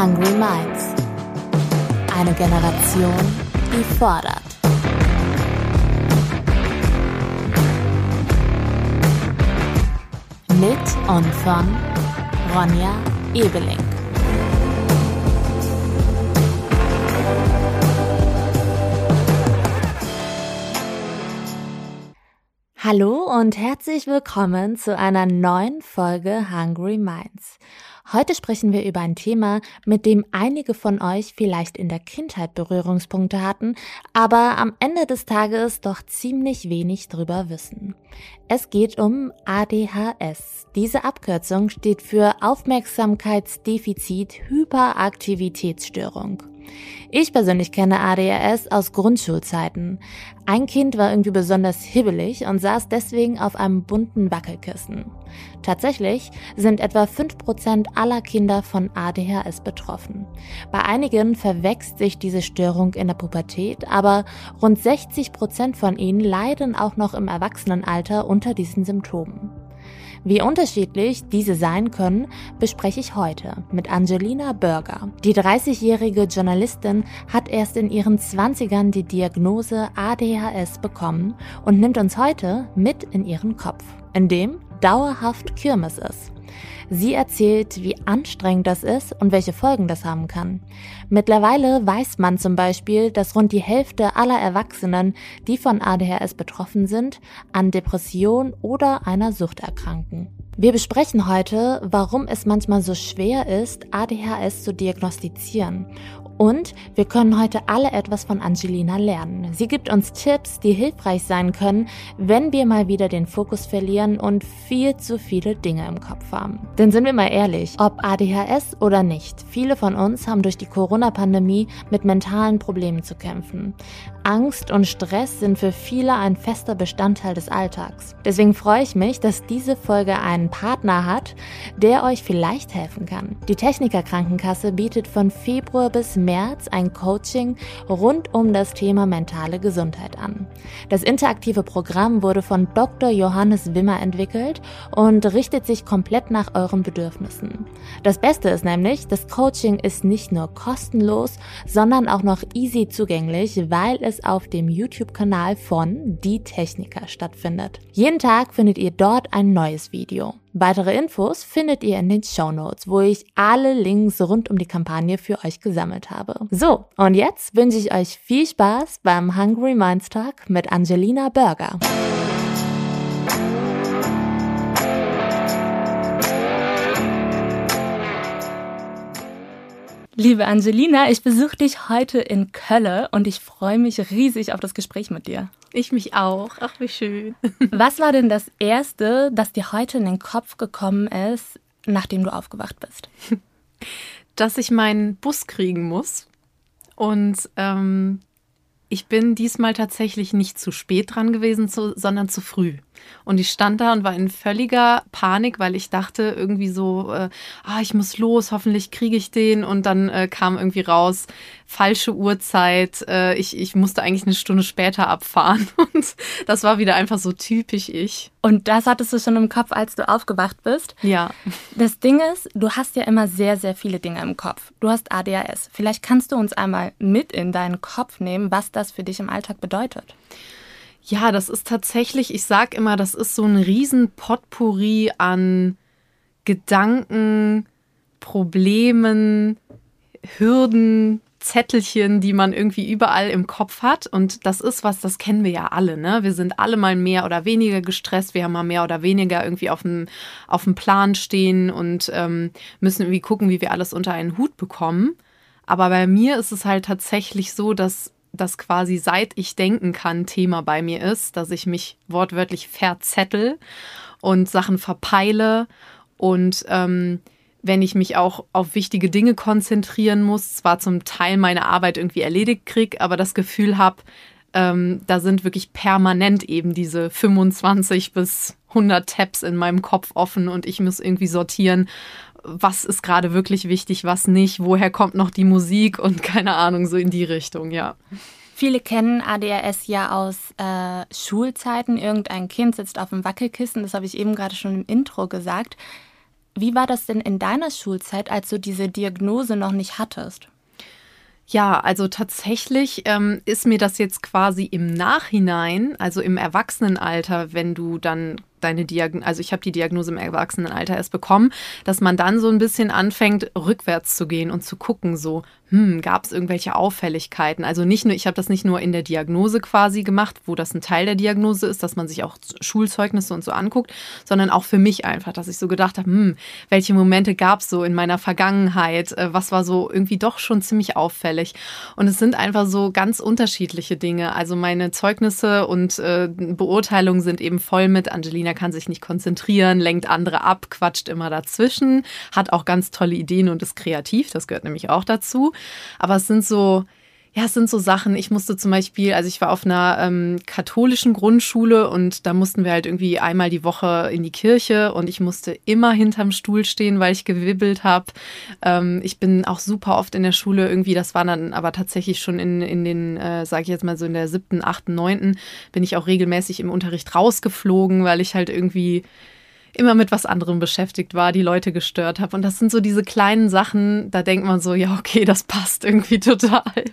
Hungry Minds. Eine Generation, die fordert. Mit und von Ronja Ebeling. Hallo und herzlich willkommen zu einer neuen Folge Hungry Minds. Heute sprechen wir über ein Thema, mit dem einige von euch vielleicht in der Kindheit Berührungspunkte hatten, aber am Ende des Tages doch ziemlich wenig drüber wissen. Es geht um ADHS. Diese Abkürzung steht für Aufmerksamkeitsdefizit Hyperaktivitätsstörung. Ich persönlich kenne ADHS aus Grundschulzeiten. Ein Kind war irgendwie besonders hibbelig und saß deswegen auf einem bunten Wackelkissen. Tatsächlich sind etwa 5% aller Kinder von ADHS betroffen. Bei einigen verwächst sich diese Störung in der Pubertät, aber rund 60% von ihnen leiden auch noch im Erwachsenenalter unter diesen Symptomen. Wie unterschiedlich diese sein können, bespreche ich heute mit Angelina Burger. Die 30-jährige Journalistin hat erst in ihren 20ern die Diagnose ADHS bekommen und nimmt uns heute mit in ihren Kopf, in dem dauerhaft Kirmes ist. Sie erzählt, wie anstrengend das ist und welche Folgen das haben kann. Mittlerweile weiß man zum Beispiel, dass rund die Hälfte aller Erwachsenen, die von ADHS betroffen sind, an Depression oder einer Sucht erkranken. Wir besprechen heute, warum es manchmal so schwer ist, ADHS zu diagnostizieren und wir können heute alle etwas von Angelina lernen. Sie gibt uns Tipps, die hilfreich sein können, wenn wir mal wieder den Fokus verlieren und viel zu viele Dinge im Kopf haben. Denn sind wir mal ehrlich, ob ADHS oder nicht, viele von uns haben durch die Corona-Pandemie mit mentalen Problemen zu kämpfen. Angst und Stress sind für viele ein fester Bestandteil des Alltags. Deswegen freue ich mich, dass diese Folge einen Partner hat, der euch vielleicht helfen kann. Die Techniker Krankenkasse bietet von Februar bis März ein Coaching rund um das Thema mentale Gesundheit an. Das interaktive Programm wurde von Dr. Johannes Wimmer entwickelt und richtet sich komplett nach euren Bedürfnissen. Das Beste ist nämlich, das Coaching ist nicht nur kostenlos, sondern auch noch easy zugänglich, weil es auf dem YouTube-Kanal von Die Techniker stattfindet. Jeden Tag findet ihr dort ein neues Video. Weitere Infos findet ihr in den Show Notes, wo ich alle Links rund um die Kampagne für euch gesammelt habe. So, und jetzt wünsche ich euch viel Spaß beim Hungry Minds Talk mit Angelina Burger. Liebe Angelina, ich besuche dich heute in Köln und ich freue mich riesig auf das Gespräch mit dir. Ich mich auch. Ach, wie schön. Was war denn das Erste, das dir heute in den Kopf gekommen ist, nachdem du aufgewacht bist? Dass ich meinen Bus kriegen muss. Und ähm, ich bin diesmal tatsächlich nicht zu spät dran gewesen, zu, sondern zu früh. Und ich stand da und war in völliger Panik, weil ich dachte irgendwie so, äh, ah, ich muss los, hoffentlich kriege ich den. Und dann äh, kam irgendwie raus, falsche Uhrzeit. Äh, ich, ich musste eigentlich eine Stunde später abfahren. Und das war wieder einfach so typisch ich. Und das hattest du schon im Kopf, als du aufgewacht bist? Ja. Das Ding ist, du hast ja immer sehr, sehr viele Dinge im Kopf. Du hast ADHS. Vielleicht kannst du uns einmal mit in deinen Kopf nehmen, was das für dich im Alltag bedeutet. Ja, das ist tatsächlich, ich sag immer, das ist so ein riesen Potpourri an Gedanken, Problemen, Hürden, Zettelchen, die man irgendwie überall im Kopf hat. Und das ist was, das kennen wir ja alle. Ne? Wir sind alle mal mehr oder weniger gestresst. Wir haben mal mehr oder weniger irgendwie auf dem, auf dem Plan stehen und ähm, müssen irgendwie gucken, wie wir alles unter einen Hut bekommen. Aber bei mir ist es halt tatsächlich so, dass das quasi seit ich denken kann Thema bei mir ist, dass ich mich wortwörtlich verzettel und Sachen verpeile und ähm, wenn ich mich auch auf wichtige Dinge konzentrieren muss, zwar zum Teil meine Arbeit irgendwie erledigt kriege, aber das Gefühl habe, ähm, da sind wirklich permanent eben diese 25 bis 100 Tabs in meinem Kopf offen und ich muss irgendwie sortieren, was ist gerade wirklich wichtig, was nicht, woher kommt noch die Musik und keine Ahnung, so in die Richtung, ja. Viele kennen ADHS ja aus äh, Schulzeiten. Irgendein Kind sitzt auf dem Wackelkissen, das habe ich eben gerade schon im Intro gesagt. Wie war das denn in deiner Schulzeit, als du diese Diagnose noch nicht hattest? Ja, also tatsächlich ähm, ist mir das jetzt quasi im Nachhinein, also im Erwachsenenalter, wenn du dann deine Diagnose, also ich habe die Diagnose im Erwachsenenalter erst bekommen, dass man dann so ein bisschen anfängt, rückwärts zu gehen und zu gucken, so, hm, gab es irgendwelche Auffälligkeiten? Also nicht nur, ich habe das nicht nur in der Diagnose quasi gemacht, wo das ein Teil der Diagnose ist, dass man sich auch Schulzeugnisse und so anguckt, sondern auch für mich einfach, dass ich so gedacht habe, hm, welche Momente gab es so in meiner Vergangenheit? Äh, was war so irgendwie doch schon ziemlich auffällig? Und es sind einfach so ganz unterschiedliche Dinge. Also meine Zeugnisse und äh, Beurteilungen sind eben voll mit Angelina kann sich nicht konzentrieren, lenkt andere ab, quatscht immer dazwischen, hat auch ganz tolle Ideen und ist kreativ, das gehört nämlich auch dazu. Aber es sind so, ja, es sind so Sachen. Ich musste zum Beispiel, also ich war auf einer ähm, katholischen Grundschule und da mussten wir halt irgendwie einmal die Woche in die Kirche und ich musste immer hinterm Stuhl stehen, weil ich gewibbelt habe. Ähm, ich bin auch super oft in der Schule irgendwie, das war dann aber tatsächlich schon in, in den, äh, sage ich jetzt mal so in der siebten, achten, neunten, bin ich auch regelmäßig im Unterricht rausgeflogen, weil ich halt irgendwie immer mit was anderem beschäftigt war, die Leute gestört habe. Und das sind so diese kleinen Sachen, da denkt man so, ja, okay, das passt irgendwie total.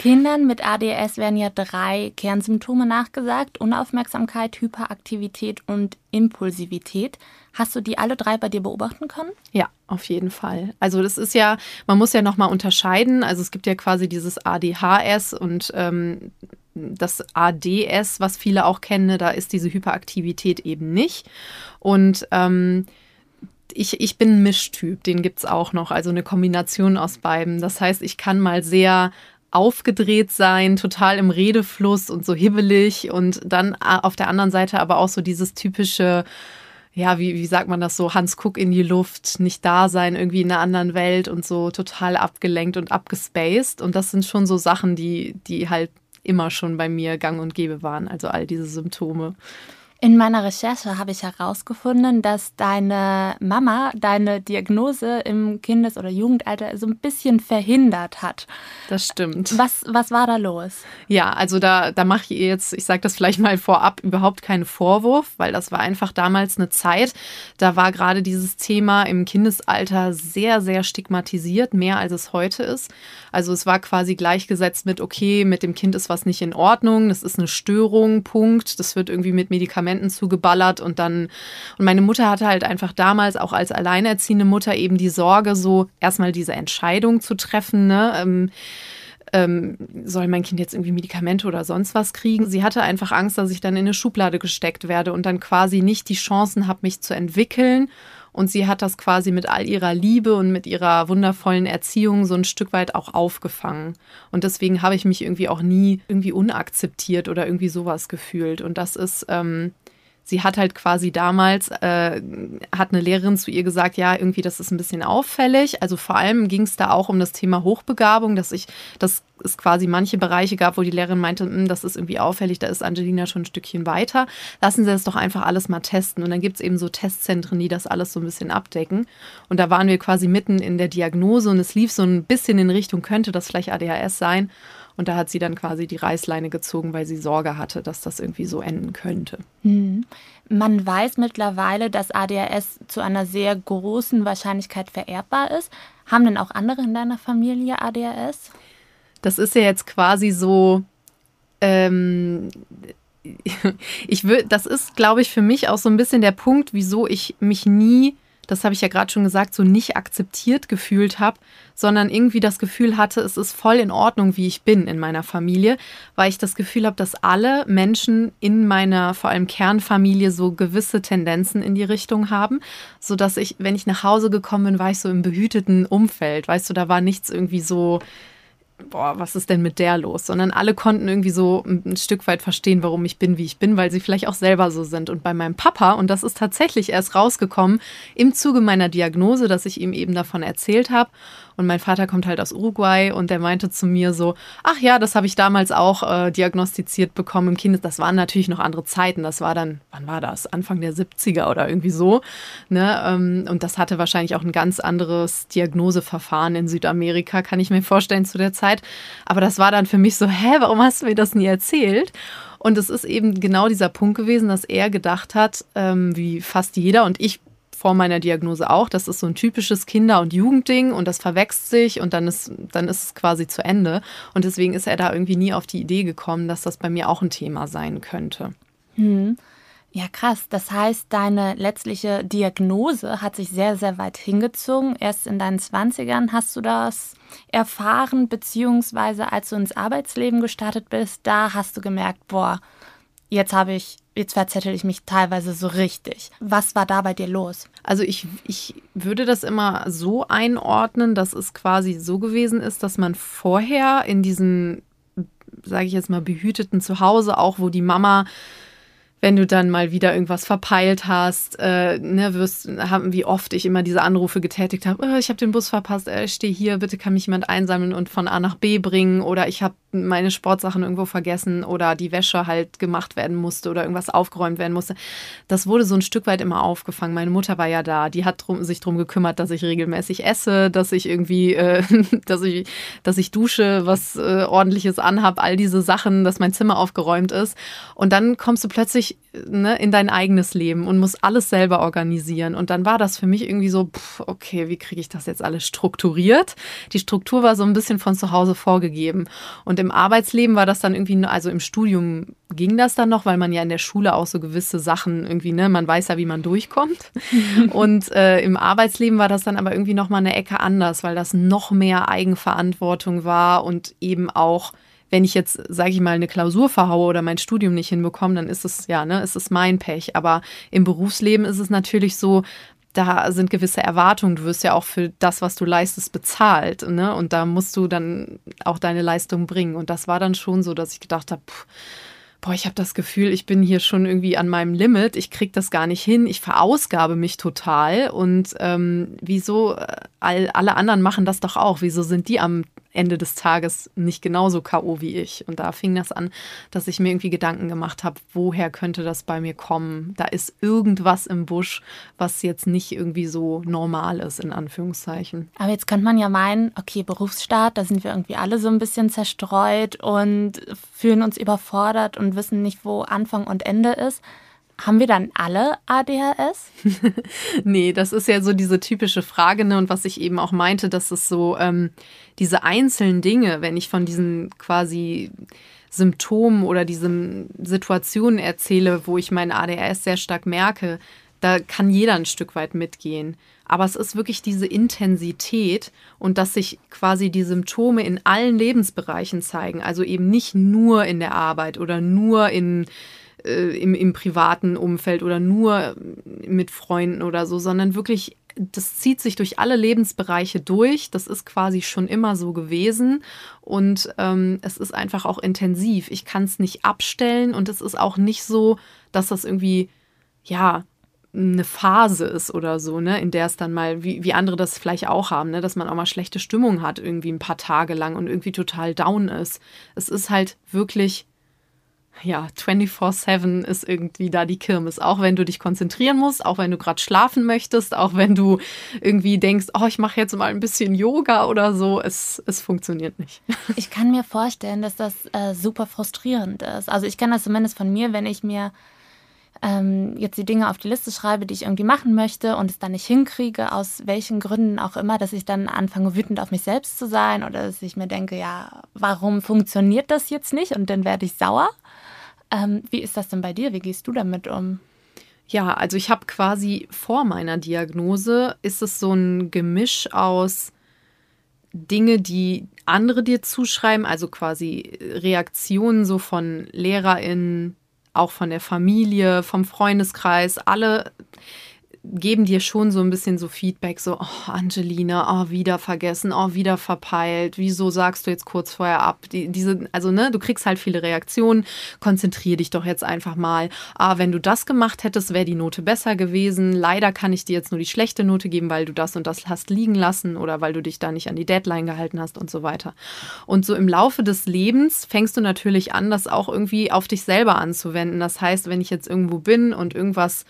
Kindern mit ADS werden ja drei Kernsymptome nachgesagt: Unaufmerksamkeit, Hyperaktivität und Impulsivität. Hast du die alle drei bei dir beobachten können? Ja, auf jeden Fall. Also das ist ja, man muss ja nochmal unterscheiden. Also es gibt ja quasi dieses ADHS und ähm, das ADS, was viele auch kennen, ne, da ist diese Hyperaktivität eben nicht. Und ähm, ich, ich bin ein Mischtyp, den gibt es auch noch, also eine Kombination aus beiden. Das heißt, ich kann mal sehr aufgedreht sein, total im Redefluss und so hibbelig und dann äh, auf der anderen Seite aber auch so dieses typische, ja, wie, wie sagt man das so, Hans Kuck in die Luft, nicht da sein, irgendwie in einer anderen Welt und so total abgelenkt und abgespaced. Und das sind schon so Sachen, die, die halt immer schon bei mir gang und gäbe waren, also all diese Symptome. In meiner Recherche habe ich herausgefunden, dass deine Mama deine Diagnose im Kindes- oder Jugendalter so ein bisschen verhindert hat. Das stimmt. Was, was war da los? Ja, also da, da mache ich jetzt, ich sage das vielleicht mal vorab, überhaupt keinen Vorwurf, weil das war einfach damals eine Zeit, da war gerade dieses Thema im Kindesalter sehr, sehr stigmatisiert, mehr als es heute ist. Also es war quasi gleichgesetzt mit, okay, mit dem Kind ist was nicht in Ordnung, das ist eine Störung, Punkt, das wird irgendwie mit Medikamenten Medikamenten zugeballert und dann, und meine Mutter hatte halt einfach damals auch als alleinerziehende Mutter eben die Sorge, so erstmal diese Entscheidung zu treffen, ne? Ähm, ähm, soll mein Kind jetzt irgendwie Medikamente oder sonst was kriegen. Sie hatte einfach Angst, dass ich dann in eine Schublade gesteckt werde und dann quasi nicht die Chancen habe, mich zu entwickeln. Und sie hat das quasi mit all ihrer Liebe und mit ihrer wundervollen Erziehung so ein Stück weit auch aufgefangen. Und deswegen habe ich mich irgendwie auch nie irgendwie unakzeptiert oder irgendwie sowas gefühlt. Und das ist, ähm, sie hat halt quasi damals, äh, hat eine Lehrerin zu ihr gesagt, ja, irgendwie das ist ein bisschen auffällig. Also vor allem ging es da auch um das Thema Hochbegabung, dass ich, dass es quasi manche Bereiche gab, wo die Lehrerin meinte, hm, das ist irgendwie auffällig, da ist Angelina schon ein Stückchen weiter. Lassen Sie das doch einfach alles mal testen. Und dann gibt es eben so Testzentren, die das alles so ein bisschen abdecken. Und da waren wir quasi mitten in der Diagnose und es lief so ein bisschen in Richtung, könnte das vielleicht ADHS sein. Und da hat sie dann quasi die Reißleine gezogen, weil sie Sorge hatte, dass das irgendwie so enden könnte. Hm. Man weiß mittlerweile, dass ADHS zu einer sehr großen Wahrscheinlichkeit vererbbar ist. Haben denn auch andere in deiner Familie ADHS? Das ist ja jetzt quasi so. Ähm, ich will, das ist, glaube ich, für mich auch so ein bisschen der Punkt, wieso ich mich nie das habe ich ja gerade schon gesagt, so nicht akzeptiert gefühlt habe, sondern irgendwie das Gefühl hatte, es ist voll in Ordnung, wie ich bin in meiner Familie, weil ich das Gefühl habe, dass alle Menschen in meiner vor allem Kernfamilie so gewisse Tendenzen in die Richtung haben, so dass ich, wenn ich nach Hause gekommen bin, war ich so im behüteten Umfeld, weißt du, da war nichts irgendwie so boah, was ist denn mit der los? Sondern alle konnten irgendwie so ein Stück weit verstehen, warum ich bin, wie ich bin, weil sie vielleicht auch selber so sind. Und bei meinem Papa, und das ist tatsächlich erst rausgekommen im Zuge meiner Diagnose, dass ich ihm eben davon erzählt habe. Und mein Vater kommt halt aus Uruguay und der meinte zu mir so, ach ja, das habe ich damals auch äh, diagnostiziert bekommen im Kindes. Das waren natürlich noch andere Zeiten. Das war dann, wann war das? Anfang der 70er oder irgendwie so. Ne? Ähm, und das hatte wahrscheinlich auch ein ganz anderes Diagnoseverfahren in Südamerika, kann ich mir vorstellen, zu der Zeit. Aber das war dann für mich so, hä, warum hast du mir das nie erzählt? Und es ist eben genau dieser Punkt gewesen, dass er gedacht hat, ähm, wie fast jeder, und ich vor meiner Diagnose auch. Das ist so ein typisches Kinder- und Jugendding und das verwächst sich und dann ist, dann ist es quasi zu Ende. Und deswegen ist er da irgendwie nie auf die Idee gekommen, dass das bei mir auch ein Thema sein könnte. Hm. Ja, krass. Das heißt, deine letztliche Diagnose hat sich sehr, sehr weit hingezogen. Erst in deinen 20ern hast du das erfahren, beziehungsweise als du ins Arbeitsleben gestartet bist, da hast du gemerkt, boah, jetzt habe ich, jetzt verzettel ich mich teilweise so richtig. Was war da bei dir los? Also ich, ich würde das immer so einordnen, dass es quasi so gewesen ist, dass man vorher in diesem, sage ich jetzt mal, behüteten Zuhause, auch wo die Mama wenn du dann mal wieder irgendwas verpeilt hast, äh, ne, wirst, haben, wie oft ich immer diese Anrufe getätigt habe, oh, ich habe den Bus verpasst, äh, ich stehe hier, bitte kann mich jemand einsammeln und von A nach B bringen oder ich habe meine Sportsachen irgendwo vergessen oder die Wäsche halt gemacht werden musste oder irgendwas aufgeräumt werden musste. Das wurde so ein Stück weit immer aufgefangen. Meine Mutter war ja da, die hat drum, sich darum gekümmert, dass ich regelmäßig esse, dass ich irgendwie, äh, dass ich, dass ich dusche, was äh, ordentliches anhab, all diese Sachen, dass mein Zimmer aufgeräumt ist. Und dann kommst du plötzlich ne, in dein eigenes Leben und musst alles selber organisieren. Und dann war das für mich irgendwie so, pff, okay, wie kriege ich das jetzt alles strukturiert? Die Struktur war so ein bisschen von zu Hause vorgegeben. Und im Arbeitsleben war das dann irgendwie, also im Studium ging das dann noch, weil man ja in der Schule auch so gewisse Sachen irgendwie, ne, man weiß ja, wie man durchkommt. und äh, im Arbeitsleben war das dann aber irgendwie noch mal eine Ecke anders, weil das noch mehr Eigenverantwortung war und eben auch wenn ich jetzt, sage ich mal, eine Klausur verhaue oder mein Studium nicht hinbekomme, dann ist es ja, ne, ist es mein Pech. Aber im Berufsleben ist es natürlich so, da sind gewisse Erwartungen. Du wirst ja auch für das, was du leistest, bezahlt. Ne? Und da musst du dann auch deine Leistung bringen. Und das war dann schon so, dass ich gedacht habe, boah, ich habe das Gefühl, ich bin hier schon irgendwie an meinem Limit. Ich kriege das gar nicht hin. Ich verausgabe mich total. Und ähm, wieso äh, all, alle anderen machen das doch auch? Wieso sind die am Ende des Tages nicht genauso K.O. wie ich. Und da fing das an, dass ich mir irgendwie Gedanken gemacht habe, woher könnte das bei mir kommen? Da ist irgendwas im Busch, was jetzt nicht irgendwie so normal ist, in Anführungszeichen. Aber jetzt könnte man ja meinen, okay, Berufsstart, da sind wir irgendwie alle so ein bisschen zerstreut und fühlen uns überfordert und wissen nicht, wo Anfang und Ende ist. Haben wir dann alle ADHS? nee, das ist ja so diese typische Frage, ne? Und was ich eben auch meinte, dass es so ähm, diese einzelnen Dinge, wenn ich von diesen quasi Symptomen oder diesen Situationen erzähle, wo ich mein ADHS sehr stark merke, da kann jeder ein Stück weit mitgehen. Aber es ist wirklich diese Intensität und dass sich quasi die Symptome in allen Lebensbereichen zeigen. Also eben nicht nur in der Arbeit oder nur in äh, im, im privaten Umfeld oder nur mit Freunden oder so, sondern wirklich, das zieht sich durch alle Lebensbereiche durch. Das ist quasi schon immer so gewesen und ähm, es ist einfach auch intensiv. Ich kann es nicht abstellen und es ist auch nicht so, dass das irgendwie, ja, eine Phase ist oder so, ne, in der es dann mal, wie, wie andere das vielleicht auch haben, ne, dass man auch mal schlechte Stimmung hat, irgendwie ein paar Tage lang und irgendwie total down ist. Es ist halt wirklich ja, 24-7 ist irgendwie da die Kirmes. Auch wenn du dich konzentrieren musst, auch wenn du gerade schlafen möchtest, auch wenn du irgendwie denkst, oh, ich mache jetzt mal ein bisschen Yoga oder so, es, es funktioniert nicht. Ich kann mir vorstellen, dass das äh, super frustrierend ist. Also ich kenne das zumindest von mir, wenn ich mir ähm, jetzt die Dinge auf die Liste schreibe, die ich irgendwie machen möchte und es dann nicht hinkriege, aus welchen Gründen auch immer, dass ich dann anfange, wütend auf mich selbst zu sein oder dass ich mir denke, ja, warum funktioniert das jetzt nicht? Und dann werde ich sauer. Ähm, wie ist das denn bei dir? Wie gehst du damit um? Ja, also ich habe quasi vor meiner Diagnose ist es so ein Gemisch aus Dinge, die andere dir zuschreiben, also quasi Reaktionen so von LehrerInnen, auch von der Familie, vom Freundeskreis, alle geben dir schon so ein bisschen so Feedback, so, oh, Angelina, oh, wieder vergessen, oh, wieder verpeilt, wieso sagst du jetzt kurz vorher ab? Die, diese, also, ne, du kriegst halt viele Reaktionen, konzentrier dich doch jetzt einfach mal. Ah, wenn du das gemacht hättest, wäre die Note besser gewesen. Leider kann ich dir jetzt nur die schlechte Note geben, weil du das und das hast liegen lassen oder weil du dich da nicht an die Deadline gehalten hast und so weiter. Und so im Laufe des Lebens fängst du natürlich an, das auch irgendwie auf dich selber anzuwenden. Das heißt, wenn ich jetzt irgendwo bin und irgendwas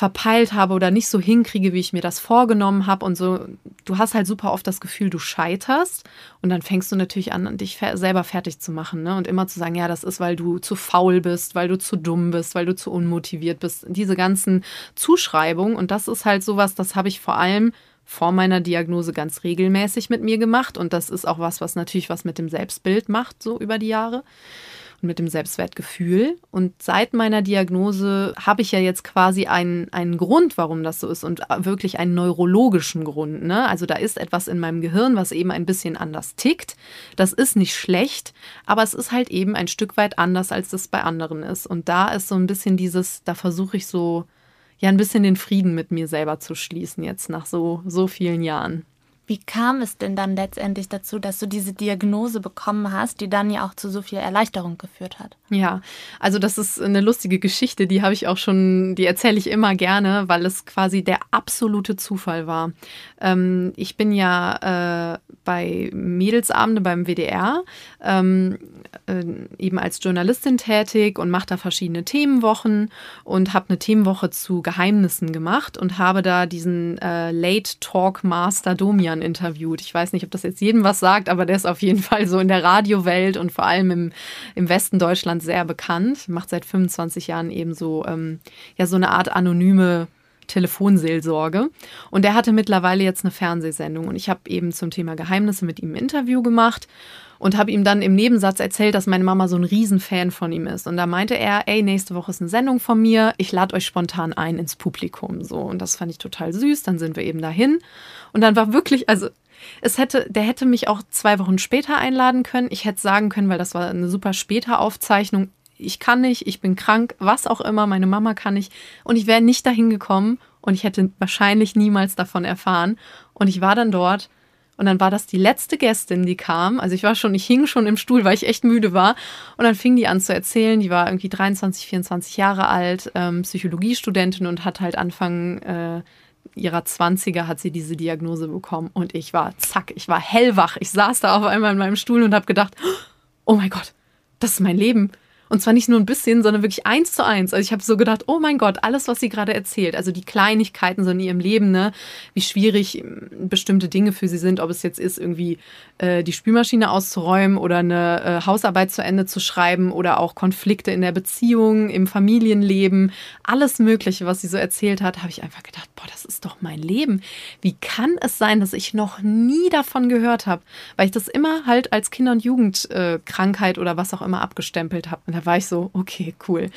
verpeilt habe oder nicht so hinkriege, wie ich mir das vorgenommen habe und so. Du hast halt super oft das Gefühl, du scheiterst und dann fängst du natürlich an, dich selber fertig zu machen ne? und immer zu sagen, ja, das ist, weil du zu faul bist, weil du zu dumm bist, weil du zu unmotiviert bist. Diese ganzen Zuschreibungen und das ist halt sowas, das habe ich vor allem vor meiner Diagnose ganz regelmäßig mit mir gemacht und das ist auch was, was natürlich was mit dem Selbstbild macht, so über die Jahre und mit dem Selbstwertgefühl. Und seit meiner Diagnose habe ich ja jetzt quasi einen, einen Grund, warum das so ist und wirklich einen neurologischen Grund. Ne? Also da ist etwas in meinem Gehirn, was eben ein bisschen anders tickt. Das ist nicht schlecht, aber es ist halt eben ein Stück weit anders, als das bei anderen ist. Und da ist so ein bisschen dieses, da versuche ich so, ja, ein bisschen den Frieden mit mir selber zu schließen jetzt nach so, so vielen Jahren. Wie kam es denn dann letztendlich dazu, dass du diese Diagnose bekommen hast, die dann ja auch zu so viel Erleichterung geführt hat? Ja, also das ist eine lustige Geschichte, die habe ich auch schon, die erzähle ich immer gerne, weil es quasi der absolute Zufall war. Ähm, ich bin ja äh, bei Mädelsabende beim WDR ähm, äh, eben als Journalistin tätig und mache da verschiedene Themenwochen und habe eine Themenwoche zu Geheimnissen gemacht und habe da diesen äh, Late Talk Master Domian Mann interviewt. Ich weiß nicht, ob das jetzt jedem was sagt, aber der ist auf jeden Fall so in der Radiowelt und vor allem im, im Westen Deutschlands sehr bekannt. Macht seit 25 Jahren eben so, ähm, ja, so eine Art anonyme Telefonseelsorge. Und der hatte mittlerweile jetzt eine Fernsehsendung. Und ich habe eben zum Thema Geheimnisse mit ihm ein Interview gemacht und habe ihm dann im Nebensatz erzählt, dass meine Mama so ein Riesenfan von ihm ist. Und da meinte er, ey, nächste Woche ist eine Sendung von mir, ich lade euch spontan ein ins Publikum. So, und das fand ich total süß. Dann sind wir eben dahin. Und dann war wirklich, also es hätte, der hätte mich auch zwei Wochen später einladen können. Ich hätte sagen können, weil das war eine super späte Aufzeichnung. Ich kann nicht, ich bin krank, was auch immer, meine Mama kann nicht. Und ich wäre nicht dahin gekommen und ich hätte wahrscheinlich niemals davon erfahren. Und ich war dann dort und dann war das die letzte Gästin, die kam. Also ich war schon, ich hing schon im Stuhl, weil ich echt müde war. Und dann fing die an zu erzählen. Die war irgendwie 23, 24 Jahre alt, ähm, Psychologiestudentin und hat halt Anfang äh, ihrer 20er hat sie diese Diagnose bekommen und ich war, zack, ich war hellwach. Ich saß da auf einmal in meinem Stuhl und habe gedacht, oh mein Gott, das ist mein Leben. Und zwar nicht nur ein bisschen, sondern wirklich eins zu eins. Also ich habe so gedacht, oh mein Gott, alles, was sie gerade erzählt, also die Kleinigkeiten so in ihrem Leben, ne, wie schwierig hm, bestimmte Dinge für sie sind, ob es jetzt ist, irgendwie äh, die Spülmaschine auszuräumen oder eine äh, Hausarbeit zu Ende zu schreiben oder auch Konflikte in der Beziehung, im Familienleben, alles Mögliche, was sie so erzählt hat, habe ich einfach gedacht, boah, das ist doch mein Leben. Wie kann es sein, dass ich noch nie davon gehört habe? Weil ich das immer halt als Kinder- und Jugendkrankheit äh, oder was auch immer abgestempelt habe da war ich so, okay, cool.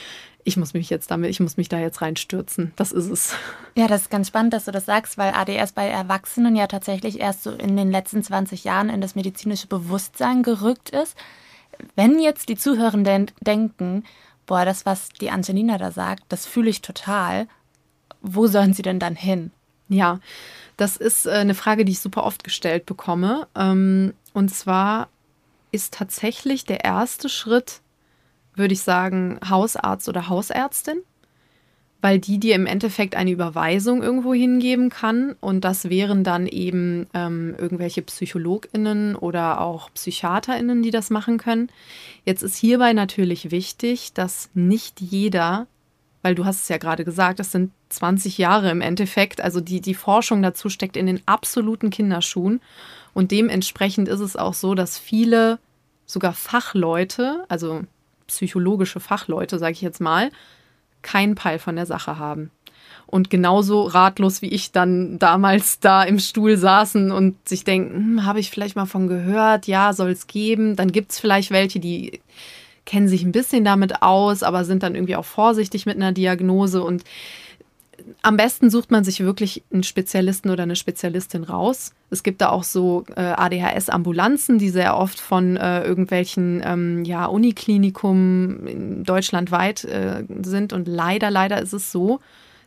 Ich muss mich jetzt damit, ich muss mich da jetzt reinstürzen. Das ist es. Ja, das ist ganz spannend, dass du das sagst, weil ADS bei Erwachsenen ja tatsächlich erst so in den letzten 20 Jahren in das medizinische Bewusstsein gerückt ist. Wenn jetzt die Zuhörenden denken, boah, das, was die Angelina da sagt, das fühle ich total, wo sollen sie denn dann hin? Ja, das ist äh, eine Frage, die ich super oft gestellt bekomme. Ähm, und zwar ist tatsächlich der erste Schritt, würde ich sagen, Hausarzt oder Hausärztin, weil die dir im Endeffekt eine Überweisung irgendwo hingeben kann und das wären dann eben ähm, irgendwelche PsychologInnen oder auch PsychiaterInnen, die das machen können. Jetzt ist hierbei natürlich wichtig, dass nicht jeder, weil du hast es ja gerade gesagt, das sind 20 Jahre im Endeffekt, also die, die Forschung dazu steckt in den absoluten Kinderschuhen und dementsprechend ist es auch so, dass viele sogar Fachleute, also psychologische Fachleute, sage ich jetzt mal, keinen Peil von der Sache haben. Und genauso ratlos wie ich dann damals da im Stuhl saßen und sich denken, hm, habe ich vielleicht mal von gehört, ja, soll es geben. Dann gibt es vielleicht welche, die kennen sich ein bisschen damit aus, aber sind dann irgendwie auch vorsichtig mit einer Diagnose. Und am besten sucht man sich wirklich einen Spezialisten oder eine Spezialistin raus. Es gibt da auch so äh, ADHS-Ambulanzen, die sehr oft von äh, irgendwelchen ähm, ja, Uniklinikum deutschlandweit äh, sind. Und leider, leider ist es so,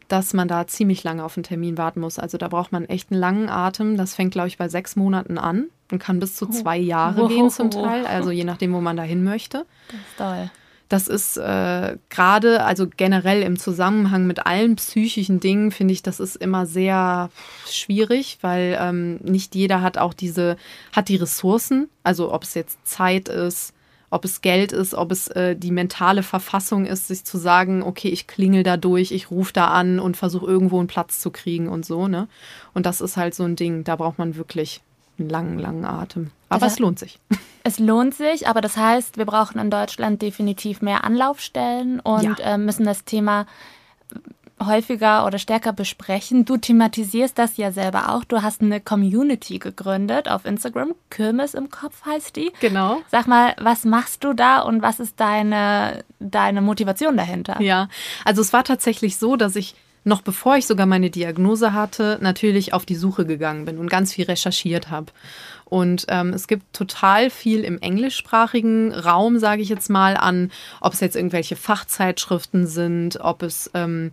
dass man da ziemlich lange auf einen Termin warten muss. Also da braucht man echt einen langen Atem. Das fängt, glaube ich, bei sechs Monaten an und kann bis zu zwei Jahre oh. gehen zum Teil. Also je nachdem, wo man da hin möchte. Das ist toll. Das ist äh, gerade, also generell im Zusammenhang mit allen psychischen Dingen, finde ich, das ist immer sehr schwierig, weil ähm, nicht jeder hat auch diese, hat die Ressourcen, also ob es jetzt Zeit ist, ob es Geld ist, ob es äh, die mentale Verfassung ist, sich zu sagen, okay, ich klingel da durch, ich rufe da an und versuche irgendwo einen Platz zu kriegen und so, ne? Und das ist halt so ein Ding, da braucht man wirklich einen langen, langen Atem. Aber das es lohnt sich. Es lohnt sich, aber das heißt, wir brauchen in Deutschland definitiv mehr Anlaufstellen und ja. äh, müssen das Thema häufiger oder stärker besprechen. Du thematisierst das ja selber auch. Du hast eine Community gegründet auf Instagram. Kirmes im Kopf heißt die. Genau. Sag mal, was machst du da und was ist deine, deine Motivation dahinter? Ja, also es war tatsächlich so, dass ich noch bevor ich sogar meine Diagnose hatte, natürlich auf die Suche gegangen bin und ganz viel recherchiert habe. Und ähm, es gibt total viel im englischsprachigen Raum, sage ich jetzt mal, an, ob es jetzt irgendwelche Fachzeitschriften sind, ob es ähm,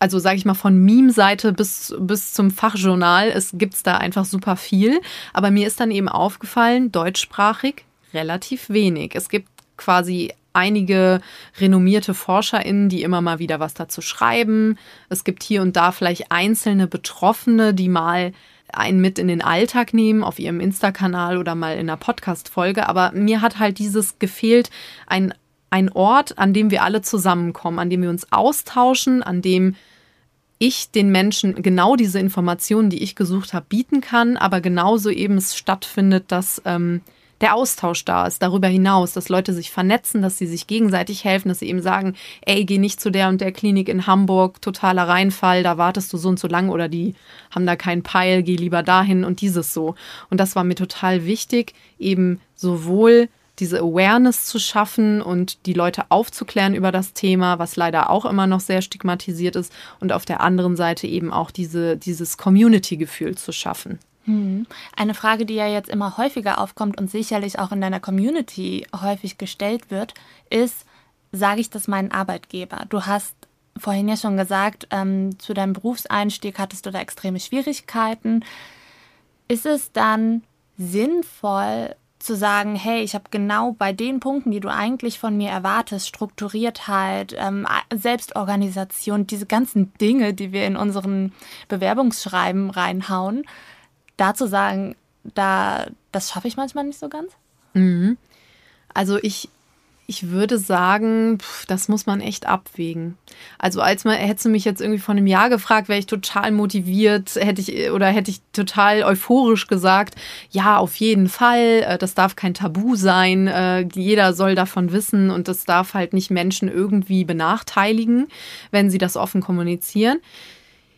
also sage ich mal von Meme-Seite bis, bis zum Fachjournal, es gibt da einfach super viel. Aber mir ist dann eben aufgefallen, deutschsprachig relativ wenig. Es gibt quasi einige renommierte ForscherInnen, die immer mal wieder was dazu schreiben. Es gibt hier und da vielleicht einzelne Betroffene, die mal einen mit in den Alltag nehmen auf ihrem Insta-Kanal oder mal in einer Podcast-Folge. Aber mir hat halt dieses gefehlt, ein, ein Ort, an dem wir alle zusammenkommen, an dem wir uns austauschen, an dem ich den Menschen genau diese Informationen, die ich gesucht habe, bieten kann, aber genauso eben es stattfindet, dass ähm, der Austausch da ist, darüber hinaus, dass Leute sich vernetzen, dass sie sich gegenseitig helfen, dass sie eben sagen, ey, geh nicht zu der und der Klinik in Hamburg, totaler Reinfall, da wartest du so und so lang oder die haben da keinen Peil, geh lieber dahin und dieses so. Und das war mir total wichtig, eben sowohl diese Awareness zu schaffen und die Leute aufzuklären über das Thema, was leider auch immer noch sehr stigmatisiert ist, und auf der anderen Seite eben auch diese, dieses Community-Gefühl zu schaffen. Hm. Eine Frage, die ja jetzt immer häufiger aufkommt und sicherlich auch in deiner Community häufig gestellt wird, ist, sage ich das meinen Arbeitgeber? Du hast vorhin ja schon gesagt, ähm, zu deinem Berufseinstieg hattest du da extreme Schwierigkeiten. Ist es dann sinnvoll, zu sagen, hey, ich habe genau bei den Punkten, die du eigentlich von mir erwartest, Strukturiertheit, ähm, Selbstorganisation, diese ganzen Dinge, die wir in unseren Bewerbungsschreiben reinhauen, da zu sagen, da, das schaffe ich manchmal nicht so ganz? Mhm. Also ich ich würde sagen, pff, das muss man echt abwägen. Also als man hättest du mich jetzt irgendwie vor einem Jahr gefragt, wäre ich total motiviert, hätte ich oder hätte ich total euphorisch gesagt, ja, auf jeden Fall, äh, das darf kein Tabu sein, äh, jeder soll davon wissen und das darf halt nicht Menschen irgendwie benachteiligen, wenn sie das offen kommunizieren.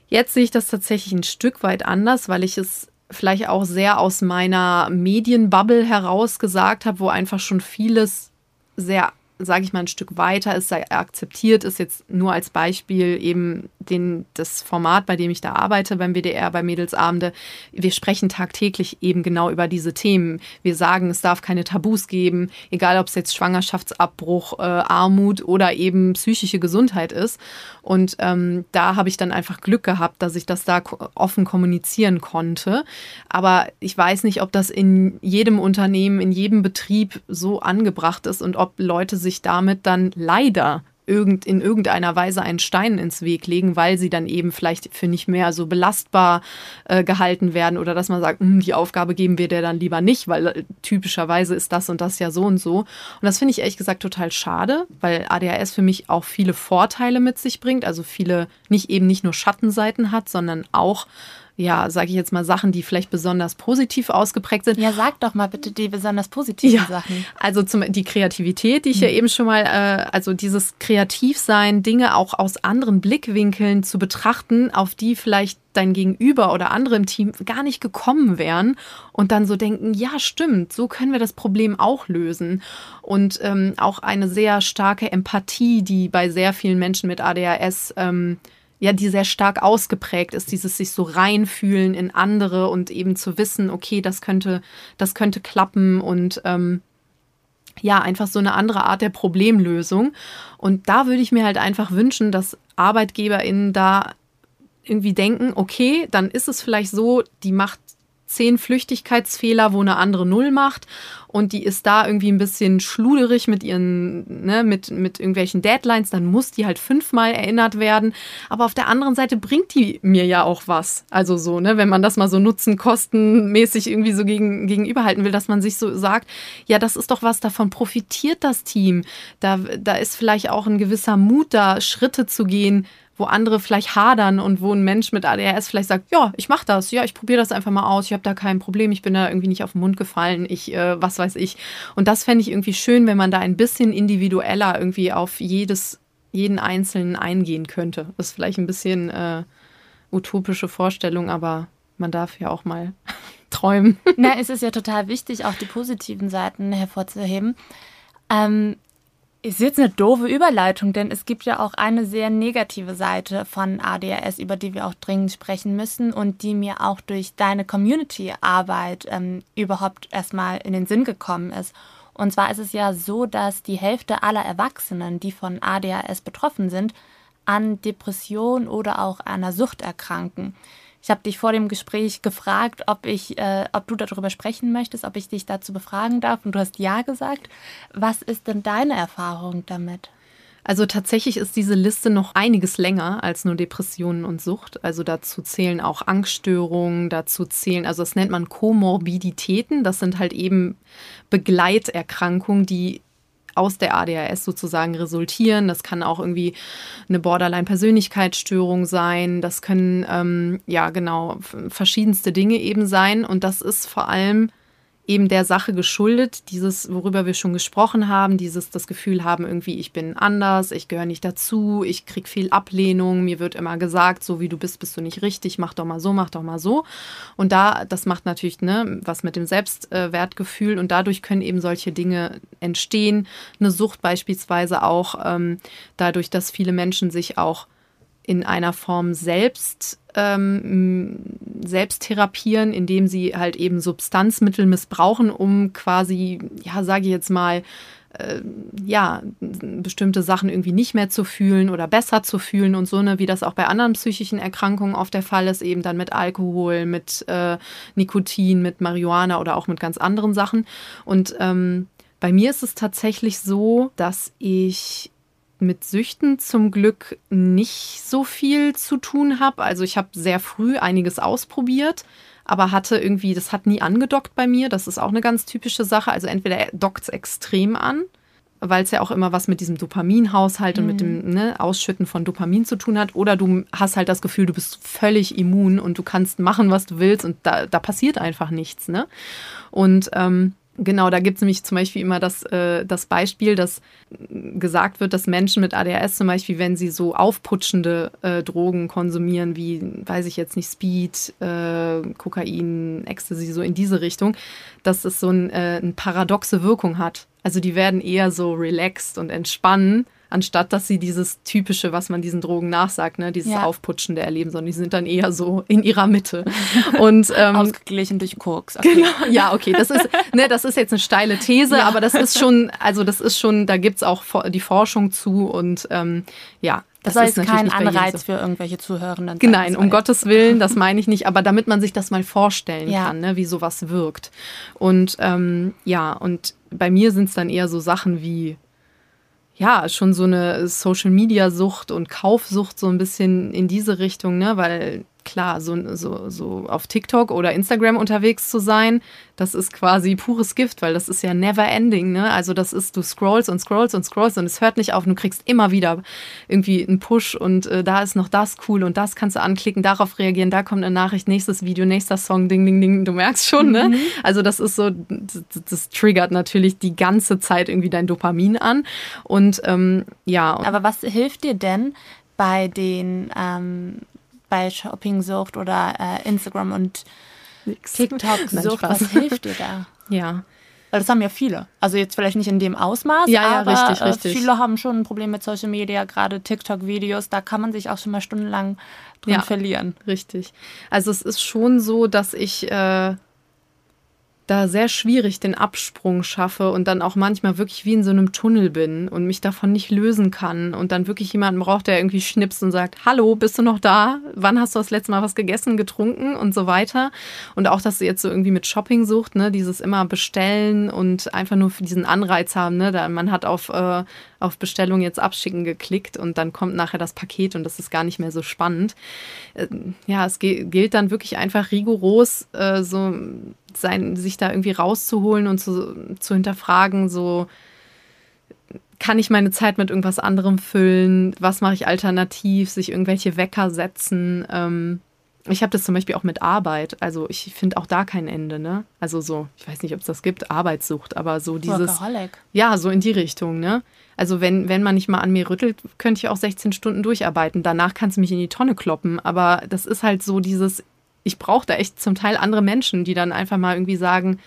Jetzt sehe ich das tatsächlich ein Stück weit anders, weil ich es vielleicht auch sehr aus meiner Medienbubble heraus gesagt habe, wo einfach schon vieles sehr, sage ich mal, ein Stück weiter ist, sei akzeptiert ist. Jetzt nur als Beispiel eben den, das Format, bei dem ich da arbeite beim WDR, bei Mädelsabende. Wir sprechen tagtäglich eben genau über diese Themen. Wir sagen, es darf keine Tabus geben, egal ob es jetzt Schwangerschaftsabbruch, äh, Armut oder eben psychische Gesundheit ist. Und ähm, da habe ich dann einfach Glück gehabt, dass ich das da offen kommunizieren konnte. Aber ich weiß nicht, ob das in jedem Unternehmen, in jedem Betrieb so angebracht ist und ob Leute sich damit dann leider irgend, in irgendeiner Weise einen Stein ins Weg legen, weil sie dann eben vielleicht für nicht mehr so belastbar äh, gehalten werden oder dass man sagt, hm, die Aufgabe geben wir dir dann lieber nicht, weil äh, typischerweise ist das und das ja so und so. Und das finde ich ehrlich gesagt total schade, weil ADHS für mich auch viele Vorteile mit sich bringt, also viele nicht eben nicht nur Schattenseiten hat, sondern auch ja, sage ich jetzt mal, Sachen, die vielleicht besonders positiv ausgeprägt sind. Ja, sag doch mal bitte die besonders positiven ja, Sachen. Also zum, die Kreativität, die ich mhm. ja eben schon mal, äh, also dieses Kreativsein, Dinge auch aus anderen Blickwinkeln zu betrachten, auf die vielleicht dein Gegenüber oder andere im Team gar nicht gekommen wären und dann so denken, ja, stimmt, so können wir das Problem auch lösen. Und ähm, auch eine sehr starke Empathie, die bei sehr vielen Menschen mit ADHS ähm, ja, die sehr stark ausgeprägt ist, dieses sich so reinfühlen in andere und eben zu wissen, okay, das könnte, das könnte klappen und ähm, ja, einfach so eine andere Art der Problemlösung. Und da würde ich mir halt einfach wünschen, dass ArbeitgeberInnen da irgendwie denken, okay, dann ist es vielleicht so, die macht zehn Flüchtigkeitsfehler, wo eine andere Null macht und die ist da irgendwie ein bisschen schluderig mit ihren, ne, mit, mit irgendwelchen Deadlines, dann muss die halt fünfmal erinnert werden. Aber auf der anderen Seite bringt die mir ja auch was. Also so, ne, wenn man das mal so nutzen, kostenmäßig irgendwie so gegen, gegenüberhalten will, dass man sich so sagt, ja, das ist doch was, davon profitiert das Team. Da, da ist vielleicht auch ein gewisser Mut da, Schritte zu gehen, wo andere vielleicht hadern und wo ein Mensch mit ADHS vielleicht sagt, ja, ich mache das, ja, ich probiere das einfach mal aus, ich habe da kein Problem, ich bin da irgendwie nicht auf den Mund gefallen, ich, äh, was weiß ich. Und das fände ich irgendwie schön, wenn man da ein bisschen individueller irgendwie auf jedes, jeden Einzelnen eingehen könnte. Das ist vielleicht ein bisschen äh, utopische Vorstellung, aber man darf ja auch mal träumen. Na, es ist ja total wichtig, auch die positiven Seiten hervorzuheben. Ähm, ist jetzt eine doofe Überleitung, denn es gibt ja auch eine sehr negative Seite von ADHS, über die wir auch dringend sprechen müssen und die mir auch durch deine Community-Arbeit ähm, überhaupt erstmal in den Sinn gekommen ist. Und zwar ist es ja so, dass die Hälfte aller Erwachsenen, die von ADHS betroffen sind, an Depression oder auch einer Sucht erkranken. Ich habe dich vor dem Gespräch gefragt, ob ich, äh, ob du darüber sprechen möchtest, ob ich dich dazu befragen darf. Und du hast ja gesagt. Was ist denn deine Erfahrung damit? Also tatsächlich ist diese Liste noch einiges länger als nur Depressionen und Sucht. Also dazu zählen auch Angststörungen, dazu zählen, also das nennt man Komorbiditäten. Das sind halt eben Begleiterkrankungen, die aus der ADHS sozusagen resultieren. Das kann auch irgendwie eine Borderline-Persönlichkeitsstörung sein. Das können, ähm, ja, genau, verschiedenste Dinge eben sein. Und das ist vor allem eben der Sache geschuldet, dieses, worüber wir schon gesprochen haben, dieses das Gefühl haben, irgendwie, ich bin anders, ich gehöre nicht dazu, ich kriege viel Ablehnung, mir wird immer gesagt, so wie du bist, bist du nicht richtig, mach doch mal so, mach doch mal so. Und da, das macht natürlich ne, was mit dem Selbstwertgefühl und dadurch können eben solche Dinge entstehen. Eine Sucht beispielsweise auch ähm, dadurch, dass viele Menschen sich auch in einer Form selbst ähm, selbst therapieren, indem sie halt eben Substanzmittel missbrauchen, um quasi, ja, sage ich jetzt mal, äh, ja, bestimmte Sachen irgendwie nicht mehr zu fühlen oder besser zu fühlen und so, ne, wie das auch bei anderen psychischen Erkrankungen oft der Fall ist, eben dann mit Alkohol, mit äh, Nikotin, mit Marihuana oder auch mit ganz anderen Sachen. Und ähm, bei mir ist es tatsächlich so, dass ich mit Süchten zum Glück nicht so viel zu tun habe. Also ich habe sehr früh einiges ausprobiert, aber hatte irgendwie, das hat nie angedockt bei mir. Das ist auch eine ganz typische Sache. Also entweder dockt es extrem an, weil es ja auch immer was mit diesem Dopaminhaushalt mhm. und mit dem mhm. ne, Ausschütten von Dopamin zu tun hat. Oder du hast halt das Gefühl, du bist völlig immun und du kannst machen, was du willst und da, da passiert einfach nichts. Ne? Und ähm, Genau, da gibt es nämlich zum Beispiel immer das, äh, das Beispiel, dass gesagt wird, dass Menschen mit ADHS zum Beispiel, wenn sie so aufputschende äh, Drogen konsumieren, wie, weiß ich jetzt nicht, Speed, äh, Kokain, Ecstasy, so in diese Richtung, dass es so ein, äh, eine paradoxe Wirkung hat. Also die werden eher so relaxed und entspannen anstatt dass sie dieses typische, was man diesen Drogen nachsagt, ne, dieses ja. Aufputschende erleben, sondern die sind dann eher so in ihrer Mitte. Und, ähm, Ausgeglichen durch Koks. Okay. Genau, ja, okay. Das ist, ne, das ist jetzt eine steile These, ja. aber das ist schon, also das ist schon, da gibt es auch die Forschung zu und ähm, ja, das, das ist kein Anreiz für irgendwelche Zuhörenden. Nein, um Gottes Willen, das meine ich nicht, aber damit man sich das mal vorstellen ja. kann, ne, wie sowas wirkt. Und ähm, ja, und bei mir sind es dann eher so Sachen wie ja, schon so eine Social-Media-Sucht und Kaufsucht so ein bisschen in diese Richtung, ne? Weil klar, so, so, so auf TikTok oder Instagram unterwegs zu sein, das ist quasi pures Gift, weil das ist ja never ending, ne? Also das ist, du scrollst und scrollst und scrollst und es hört nicht auf und du kriegst immer wieder irgendwie einen Push und äh, da ist noch das cool und das kannst du anklicken, darauf reagieren, da kommt eine Nachricht, nächstes Video, nächster Song, ding, ding, ding, du merkst schon, ne? Mhm. Also das ist so, das, das, triggert natürlich die ganze Zeit irgendwie dein Dopamin an und ähm, ja. Aber was hilft dir denn bei den ähm, bei Shopping-Sucht oder äh, Instagram und TikTok-Sucht, was hilft dir da? Ja. Weil das haben ja viele. Also jetzt vielleicht nicht in dem Ausmaß, ja, ja, aber richtig, äh, richtig. viele haben schon ein Problem mit Social Media, gerade TikTok-Videos, da kann man sich auch schon mal stundenlang drin ja, verlieren. Richtig. Also es ist schon so, dass ich äh, da sehr schwierig den Absprung schaffe und dann auch manchmal wirklich wie in so einem Tunnel bin und mich davon nicht lösen kann und dann wirklich jemanden braucht, der irgendwie schnipst und sagt, hallo, bist du noch da? Wann hast du das letzte Mal was gegessen, getrunken und so weiter? Und auch, dass sie jetzt so irgendwie mit Shopping sucht, ne, dieses immer bestellen und einfach nur für diesen Anreiz haben, ne, da man hat auf, äh, auf Bestellung jetzt abschicken geklickt und dann kommt nachher das Paket und das ist gar nicht mehr so spannend. Äh, ja, es gilt dann wirklich einfach rigoros äh, so sein, sich da irgendwie rauszuholen und zu, zu hinterfragen, so kann ich meine Zeit mit irgendwas anderem füllen? Was mache ich alternativ? Sich irgendwelche Wecker setzen? Ähm, ich habe das zum Beispiel auch mit Arbeit. Also ich finde auch da kein Ende, ne? Also so, ich weiß nicht, ob es das gibt, Arbeitssucht, aber so dieses. Workaholic. Ja, so in die Richtung, ne? Also wenn, wenn man nicht mal an mir rüttelt, könnte ich auch 16 Stunden durcharbeiten. Danach kannst du mich in die Tonne kloppen. Aber das ist halt so dieses, ich brauche da echt zum Teil andere Menschen, die dann einfach mal irgendwie sagen,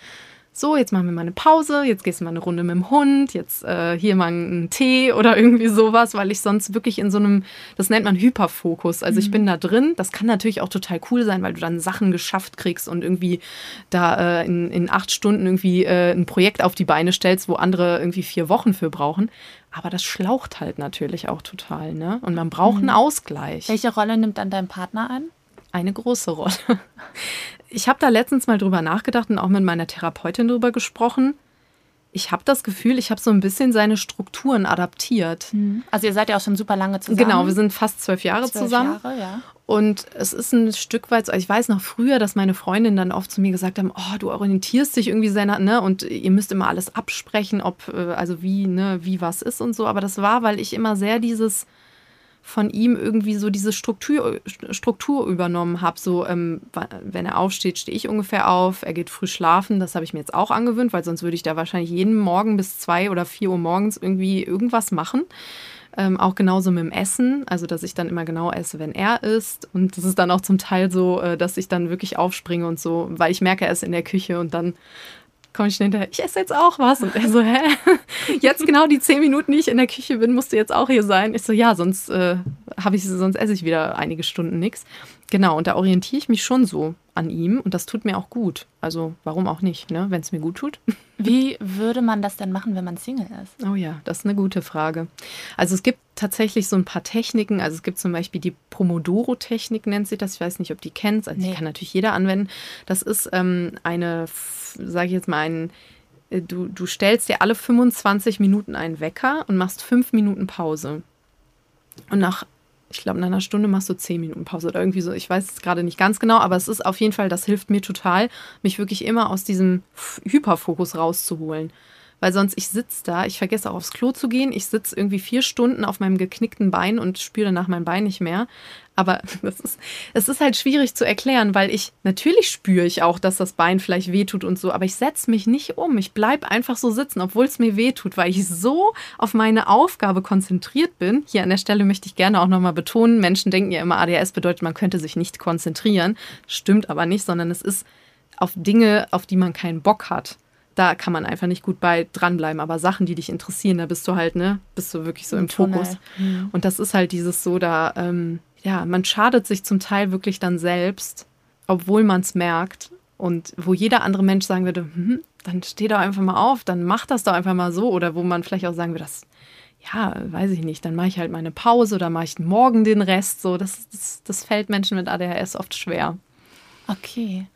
so, jetzt machen wir mal eine Pause, jetzt gehst du mal eine Runde mit dem Hund, jetzt äh, hier mal einen Tee oder irgendwie sowas, weil ich sonst wirklich in so einem, das nennt man Hyperfokus. Also mhm. ich bin da drin, das kann natürlich auch total cool sein, weil du dann Sachen geschafft kriegst und irgendwie da äh, in, in acht Stunden irgendwie äh, ein Projekt auf die Beine stellst, wo andere irgendwie vier Wochen für brauchen. Aber das schlaucht halt natürlich auch total, ne? Und man braucht mhm. einen Ausgleich. Welche Rolle nimmt dann dein Partner ein? Eine große Rolle. Ich habe da letztens mal drüber nachgedacht und auch mit meiner Therapeutin drüber gesprochen. Ich habe das Gefühl, ich habe so ein bisschen seine Strukturen adaptiert. Mhm. Also ihr seid ja auch schon super lange zusammen. Genau, wir sind fast zwölf Jahre zwölf zusammen. Jahre, ja. Und es ist ein Stück weit, ich weiß noch früher, dass meine Freundinnen dann oft zu mir gesagt haben, oh, du orientierst dich irgendwie sehr, ne, und ihr müsst immer alles absprechen, ob, äh, also wie, ne, wie was ist und so. Aber das war, weil ich immer sehr dieses, von ihm irgendwie so diese Struktur, Struktur übernommen habe. So, ähm, wenn er aufsteht, stehe ich ungefähr auf. Er geht früh schlafen. Das habe ich mir jetzt auch angewöhnt, weil sonst würde ich da wahrscheinlich jeden Morgen bis zwei oder vier Uhr morgens irgendwie irgendwas machen. Ähm, auch genauso mit dem Essen, also dass ich dann immer genau esse, wenn er isst. Und das ist dann auch zum Teil so, äh, dass ich dann wirklich aufspringe und so, weil ich merke, er ist in der Küche und dann komme ich hinterher, ich esse jetzt auch was. Und er so, hä? Jetzt genau die zehn Minuten, die ich in der Küche bin, musst du jetzt auch hier sein. Ich so, ja, sonst äh, habe ich, sonst esse ich wieder einige Stunden nichts. Genau, und da orientiere ich mich schon so an ihm und das tut mir auch gut. Also warum auch nicht, ne? wenn es mir gut tut. Wie würde man das denn machen, wenn man Single ist? Oh ja, das ist eine gute Frage. Also es gibt tatsächlich so ein paar Techniken. Also es gibt zum Beispiel die Pomodoro-Technik, nennt sich das. Ich weiß nicht, ob die kennst. Also nee. die kann natürlich jeder anwenden. Das ist ähm, eine, sage ich jetzt mal, ein äh, Du, du stellst dir alle 25 Minuten einen Wecker und machst fünf Minuten Pause. Und nach ich glaube, in einer Stunde machst du zehn Minuten Pause oder irgendwie so. Ich weiß es gerade nicht ganz genau, aber es ist auf jeden Fall, das hilft mir total, mich wirklich immer aus diesem Hyperfokus rauszuholen. Weil sonst, ich sitze da, ich vergesse auch aufs Klo zu gehen, ich sitze irgendwie vier Stunden auf meinem geknickten Bein und spüre danach mein Bein nicht mehr. Aber das ist, es ist halt schwierig zu erklären, weil ich, natürlich spüre ich auch, dass das Bein vielleicht wehtut und so, aber ich setze mich nicht um. Ich bleibe einfach so sitzen, obwohl es mir wehtut, weil ich so auf meine Aufgabe konzentriert bin. Hier an der Stelle möchte ich gerne auch nochmal betonen, Menschen denken ja immer, ADHS bedeutet, man könnte sich nicht konzentrieren. Stimmt aber nicht, sondern es ist auf Dinge, auf die man keinen Bock hat da kann man einfach nicht gut bei dranbleiben. Aber Sachen, die dich interessieren, da bist du halt, ne, bist du wirklich so im, im Fokus. Mhm. Und das ist halt dieses so, da, ähm, ja, man schadet sich zum Teil wirklich dann selbst, obwohl man es merkt. Und wo jeder andere Mensch sagen würde, hm, dann steh doch einfach mal auf, dann mach das doch einfach mal so. Oder wo man vielleicht auch sagen würde, das, ja, weiß ich nicht, dann mache ich halt meine Pause oder mache ich morgen den Rest. So, das, das, das fällt Menschen mit ADHS oft schwer. Okay.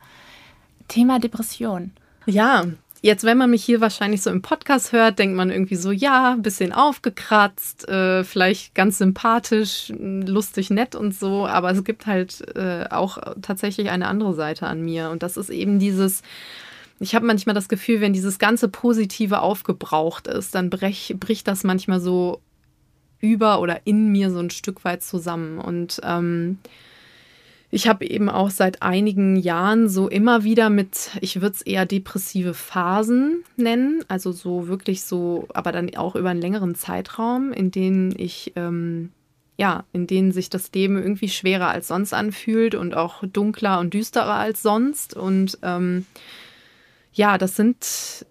Thema Depression. Ja, Jetzt, wenn man mich hier wahrscheinlich so im Podcast hört, denkt man irgendwie so, ja, ein bisschen aufgekratzt, äh, vielleicht ganz sympathisch, lustig, nett und so. Aber es gibt halt äh, auch tatsächlich eine andere Seite an mir. Und das ist eben dieses, ich habe manchmal das Gefühl, wenn dieses ganze Positive aufgebraucht ist, dann brech, bricht das manchmal so über oder in mir so ein Stück weit zusammen. Und ähm, ich habe eben auch seit einigen Jahren so immer wieder mit, ich würde es eher depressive Phasen nennen, also so wirklich so, aber dann auch über einen längeren Zeitraum, in denen ich, ähm, ja, in denen sich das Leben irgendwie schwerer als sonst anfühlt und auch dunkler und düsterer als sonst. Und ähm, ja, das sind,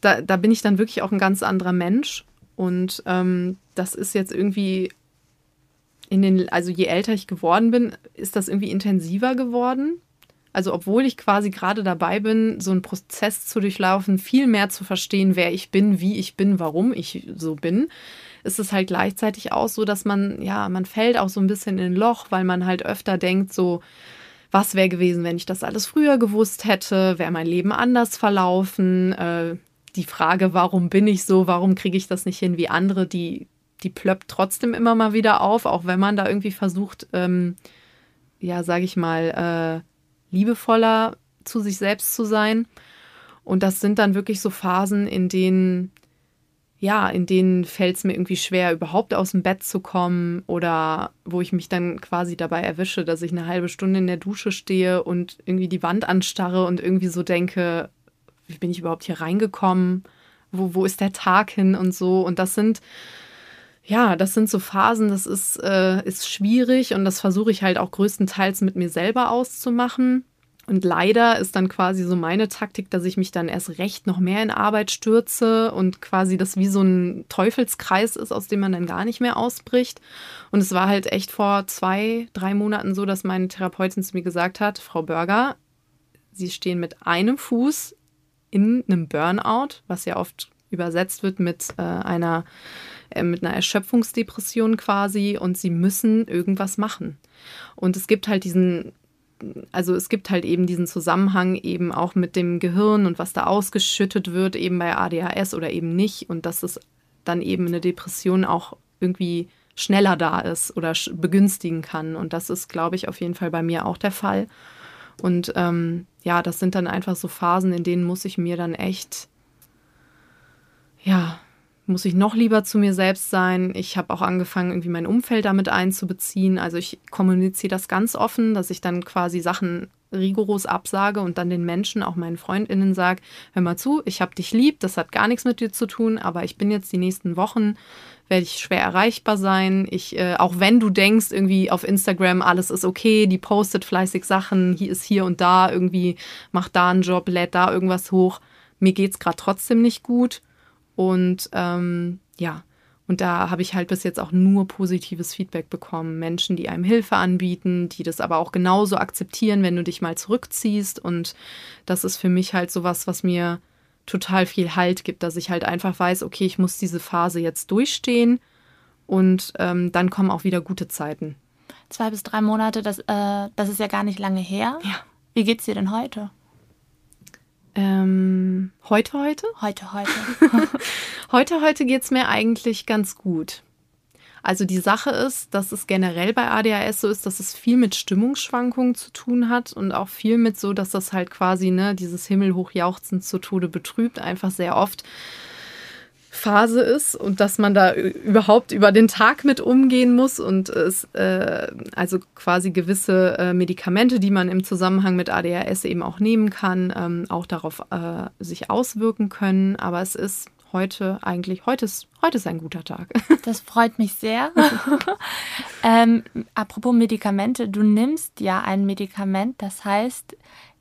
da, da bin ich dann wirklich auch ein ganz anderer Mensch. Und ähm, das ist jetzt irgendwie in den, also je älter ich geworden bin, ist das irgendwie intensiver geworden. Also obwohl ich quasi gerade dabei bin, so einen Prozess zu durchlaufen, viel mehr zu verstehen, wer ich bin, wie ich bin, warum ich so bin, ist es halt gleichzeitig auch so, dass man, ja, man fällt auch so ein bisschen in ein Loch, weil man halt öfter denkt, so, was wäre gewesen, wenn ich das alles früher gewusst hätte, wäre mein Leben anders verlaufen. Äh, die Frage, warum bin ich so, warum kriege ich das nicht hin wie andere, die, die plöppt trotzdem immer mal wieder auf, auch wenn man da irgendwie versucht, ähm, ja, sage ich mal, äh, liebevoller zu sich selbst zu sein. Und das sind dann wirklich so Phasen, in denen, ja, in denen fällt es mir irgendwie schwer, überhaupt aus dem Bett zu kommen oder wo ich mich dann quasi dabei erwische, dass ich eine halbe Stunde in der Dusche stehe und irgendwie die Wand anstarre und irgendwie so denke, wie bin ich überhaupt hier reingekommen? Wo, wo ist der Tag hin und so? Und das sind, ja, das sind so Phasen, das ist, äh, ist schwierig und das versuche ich halt auch größtenteils mit mir selber auszumachen. Und leider ist dann quasi so meine Taktik, dass ich mich dann erst recht noch mehr in Arbeit stürze und quasi das wie so ein Teufelskreis ist, aus dem man dann gar nicht mehr ausbricht. Und es war halt echt vor zwei, drei Monaten so, dass meine Therapeutin zu mir gesagt hat, Frau Börger, Sie stehen mit einem Fuß in einem Burnout, was ja oft übersetzt wird mit äh, einer äh, mit einer Erschöpfungsdepression quasi und sie müssen irgendwas machen. Und es gibt halt diesen also es gibt halt eben diesen Zusammenhang eben auch mit dem Gehirn und was da ausgeschüttet wird, eben bei ADHS oder eben nicht. Und dass es dann eben eine Depression auch irgendwie schneller da ist oder begünstigen kann. Und das ist, glaube ich, auf jeden Fall bei mir auch der Fall. Und ähm, ja, das sind dann einfach so Phasen, in denen muss ich mir dann echt, ja, muss ich noch lieber zu mir selbst sein. Ich habe auch angefangen, irgendwie mein Umfeld damit einzubeziehen. Also ich kommuniziere das ganz offen, dass ich dann quasi Sachen rigoros absage und dann den Menschen, auch meinen Freundinnen sage, hör mal zu, ich habe dich lieb, das hat gar nichts mit dir zu tun, aber ich bin jetzt die nächsten Wochen, werde ich schwer erreichbar sein. Ich, äh, auch wenn du denkst, irgendwie auf Instagram, alles ist okay, die postet fleißig Sachen, hier ist hier und da, irgendwie macht da einen Job, lädt da irgendwas hoch. Mir geht es gerade trotzdem nicht gut. Und ähm, ja, und da habe ich halt bis jetzt auch nur positives Feedback bekommen. Menschen, die einem Hilfe anbieten, die das aber auch genauso akzeptieren, wenn du dich mal zurückziehst. Und das ist für mich halt sowas, was mir total viel Halt gibt, dass ich halt einfach weiß, okay, ich muss diese Phase jetzt durchstehen und ähm, dann kommen auch wieder gute Zeiten. Zwei bis drei Monate, das, äh, das ist ja gar nicht lange her. Ja. Wie geht's dir denn heute? Ähm, heute, heute? Heute, heute. heute, heute geht es mir eigentlich ganz gut. Also die Sache ist, dass es generell bei ADHS so ist, dass es viel mit Stimmungsschwankungen zu tun hat und auch viel mit so, dass das halt quasi, ne, dieses Himmelhochjauchzen zu Tode betrübt, einfach sehr oft Phase ist und dass man da überhaupt über den Tag mit umgehen muss und es äh, also quasi gewisse äh, Medikamente, die man im Zusammenhang mit ADHS eben auch nehmen kann, ähm, auch darauf äh, sich auswirken können. Aber es ist heute eigentlich, heute ist, heute ist ein guter Tag. Das freut mich sehr. ähm, apropos Medikamente, du nimmst ja ein Medikament, das heißt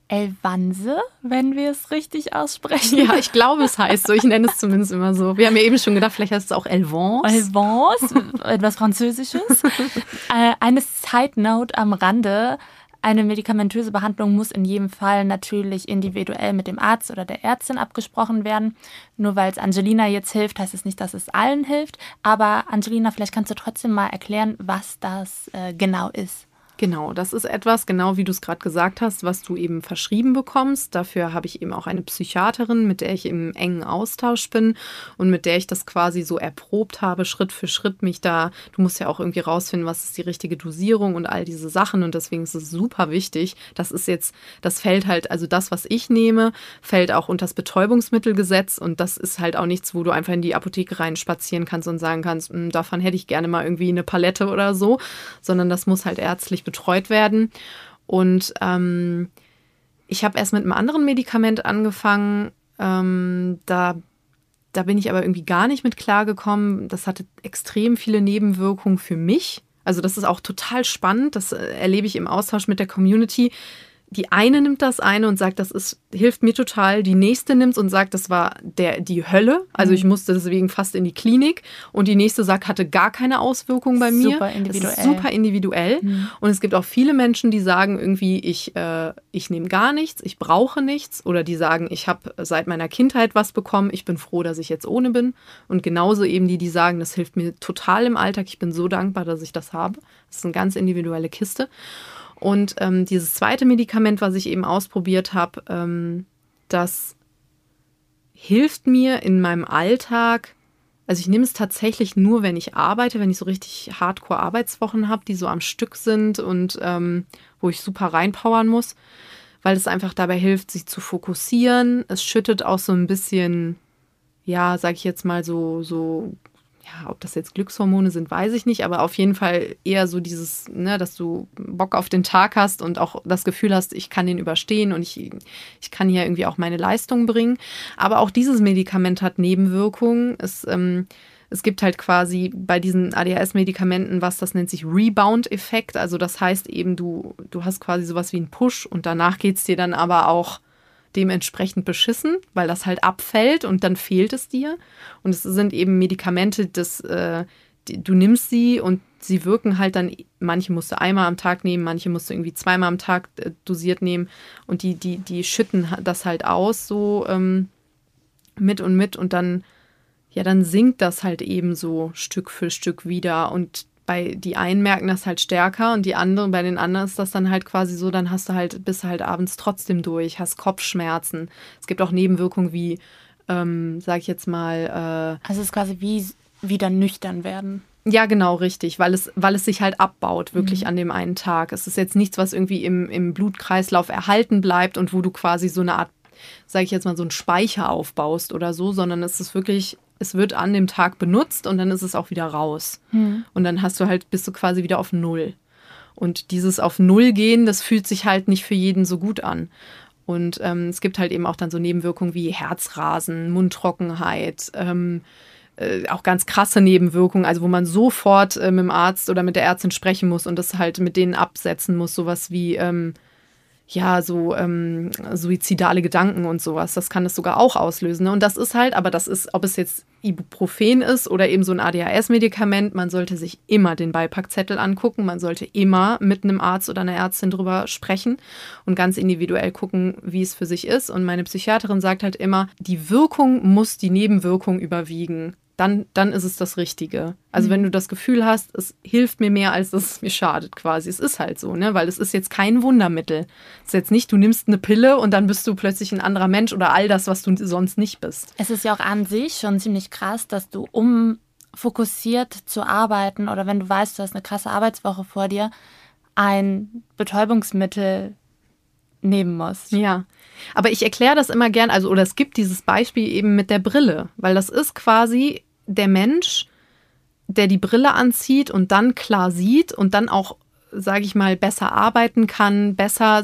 Elvanse, wenn wir es richtig aussprechen. Ja, ich glaube, es heißt so. Ich nenne es zumindest immer so. Wir haben ja eben schon gedacht, vielleicht heißt es auch Elvance. Elvance, etwas Französisches. äh, eine Side Note am Rande. Eine medikamentöse Behandlung muss in jedem Fall natürlich individuell mit dem Arzt oder der Ärztin abgesprochen werden. Nur weil es Angelina jetzt hilft, heißt es nicht, dass es allen hilft. Aber Angelina, vielleicht kannst du trotzdem mal erklären, was das äh, genau ist. Genau, das ist etwas, genau wie du es gerade gesagt hast, was du eben verschrieben bekommst. Dafür habe ich eben auch eine Psychiaterin, mit der ich im engen Austausch bin und mit der ich das quasi so erprobt habe, Schritt für Schritt mich da. Du musst ja auch irgendwie rausfinden, was ist die richtige Dosierung und all diese Sachen. Und deswegen ist es super wichtig. Das ist jetzt, das fällt halt, also das, was ich nehme, fällt auch unter das Betäubungsmittelgesetz. Und das ist halt auch nichts, wo du einfach in die Apotheke rein spazieren kannst und sagen kannst, hm, davon hätte ich gerne mal irgendwie eine Palette oder so, sondern das muss halt ärztlich betreut werden. Und ähm, ich habe erst mit einem anderen Medikament angefangen. Ähm, da, da bin ich aber irgendwie gar nicht mit klargekommen. Das hatte extrem viele Nebenwirkungen für mich. Also das ist auch total spannend. Das äh, erlebe ich im Austausch mit der Community die eine nimmt das eine und sagt, das ist, hilft mir total. Die nächste nimmt und sagt, das war der, die Hölle. Also ich mhm. musste deswegen fast in die Klinik. Und die nächste sagt, hatte gar keine Auswirkungen bei mir. Super individuell. super individuell. Mhm. Und es gibt auch viele Menschen, die sagen irgendwie, ich, äh, ich nehme gar nichts, ich brauche nichts. Oder die sagen, ich habe seit meiner Kindheit was bekommen, ich bin froh, dass ich jetzt ohne bin. Und genauso eben die, die sagen, das hilft mir total im Alltag, ich bin so dankbar, dass ich das habe. Das ist eine ganz individuelle Kiste. Und ähm, dieses zweite Medikament, was ich eben ausprobiert habe, ähm, das hilft mir in meinem Alltag. Also ich nehme es tatsächlich nur, wenn ich arbeite, wenn ich so richtig Hardcore-Arbeitswochen habe, die so am Stück sind und ähm, wo ich super reinpowern muss, weil es einfach dabei hilft, sich zu fokussieren. Es schüttet auch so ein bisschen, ja, sag ich jetzt mal so, so ja, ob das jetzt Glückshormone sind, weiß ich nicht, aber auf jeden Fall eher so dieses, ne, dass du Bock auf den Tag hast und auch das Gefühl hast, ich kann den überstehen und ich, ich kann hier irgendwie auch meine Leistung bringen. Aber auch dieses Medikament hat Nebenwirkungen. Es, ähm, es gibt halt quasi bei diesen ADHS-Medikamenten was, das nennt sich Rebound-Effekt. Also das heißt eben, du, du hast quasi sowas wie einen Push und danach geht es dir dann aber auch dementsprechend beschissen, weil das halt abfällt und dann fehlt es dir. Und es sind eben Medikamente, das, äh, die, du nimmst sie und sie wirken halt dann, manche musst du einmal am Tag nehmen, manche musst du irgendwie zweimal am Tag äh, dosiert nehmen. Und die, die, die schütten das halt aus, so ähm, mit und mit. Und dann, ja, dann sinkt das halt eben so Stück für Stück wieder. Und bei die einen merken das halt stärker und die anderen, bei den anderen ist das dann halt quasi so, dann hast du halt, bist halt abends trotzdem durch, hast Kopfschmerzen. Es gibt auch Nebenwirkungen wie, ähm, sag ich jetzt mal. Äh, also es ist quasi wie wieder nüchtern werden. Ja, genau, richtig, weil es, weil es sich halt abbaut, wirklich mhm. an dem einen Tag. Es ist jetzt nichts, was irgendwie im, im Blutkreislauf erhalten bleibt und wo du quasi so eine Art, sag ich jetzt mal, so einen Speicher aufbaust oder so, sondern es ist wirklich es wird an dem Tag benutzt und dann ist es auch wieder raus. Mhm. Und dann hast du halt, bist du quasi wieder auf Null. Und dieses auf Null gehen, das fühlt sich halt nicht für jeden so gut an. Und ähm, es gibt halt eben auch dann so Nebenwirkungen wie Herzrasen, Mundtrockenheit, ähm, äh, auch ganz krasse Nebenwirkungen, also wo man sofort äh, mit dem Arzt oder mit der Ärztin sprechen muss und das halt mit denen absetzen muss, sowas wie ähm, ja, so ähm, suizidale Gedanken und sowas. Das kann es sogar auch auslösen. Ne? Und das ist halt, aber das ist, ob es jetzt Ibuprofen ist oder eben so ein ADHS-Medikament, man sollte sich immer den Beipackzettel angucken. Man sollte immer mit einem Arzt oder einer Ärztin drüber sprechen und ganz individuell gucken, wie es für sich ist. Und meine Psychiaterin sagt halt immer, die Wirkung muss die Nebenwirkung überwiegen dann, dann ist es das Richtige. Also mhm. wenn du das Gefühl hast, es hilft mir mehr, als es mir schadet quasi. Es ist halt so, ne? Weil es ist jetzt kein Wundermittel. Es ist jetzt nicht, du nimmst eine Pille und dann bist du plötzlich ein anderer Mensch oder all das, was du sonst nicht bist. Es ist ja auch an sich schon ziemlich krass, dass du um fokussiert zu arbeiten oder wenn du weißt, du hast eine krasse Arbeitswoche vor dir, ein Betäubungsmittel nehmen musst. Ja. Aber ich erkläre das immer gern, also oder es gibt dieses Beispiel eben mit der Brille, weil das ist quasi der Mensch, der die Brille anzieht und dann klar sieht und dann auch, sage ich mal, besser arbeiten kann, besser,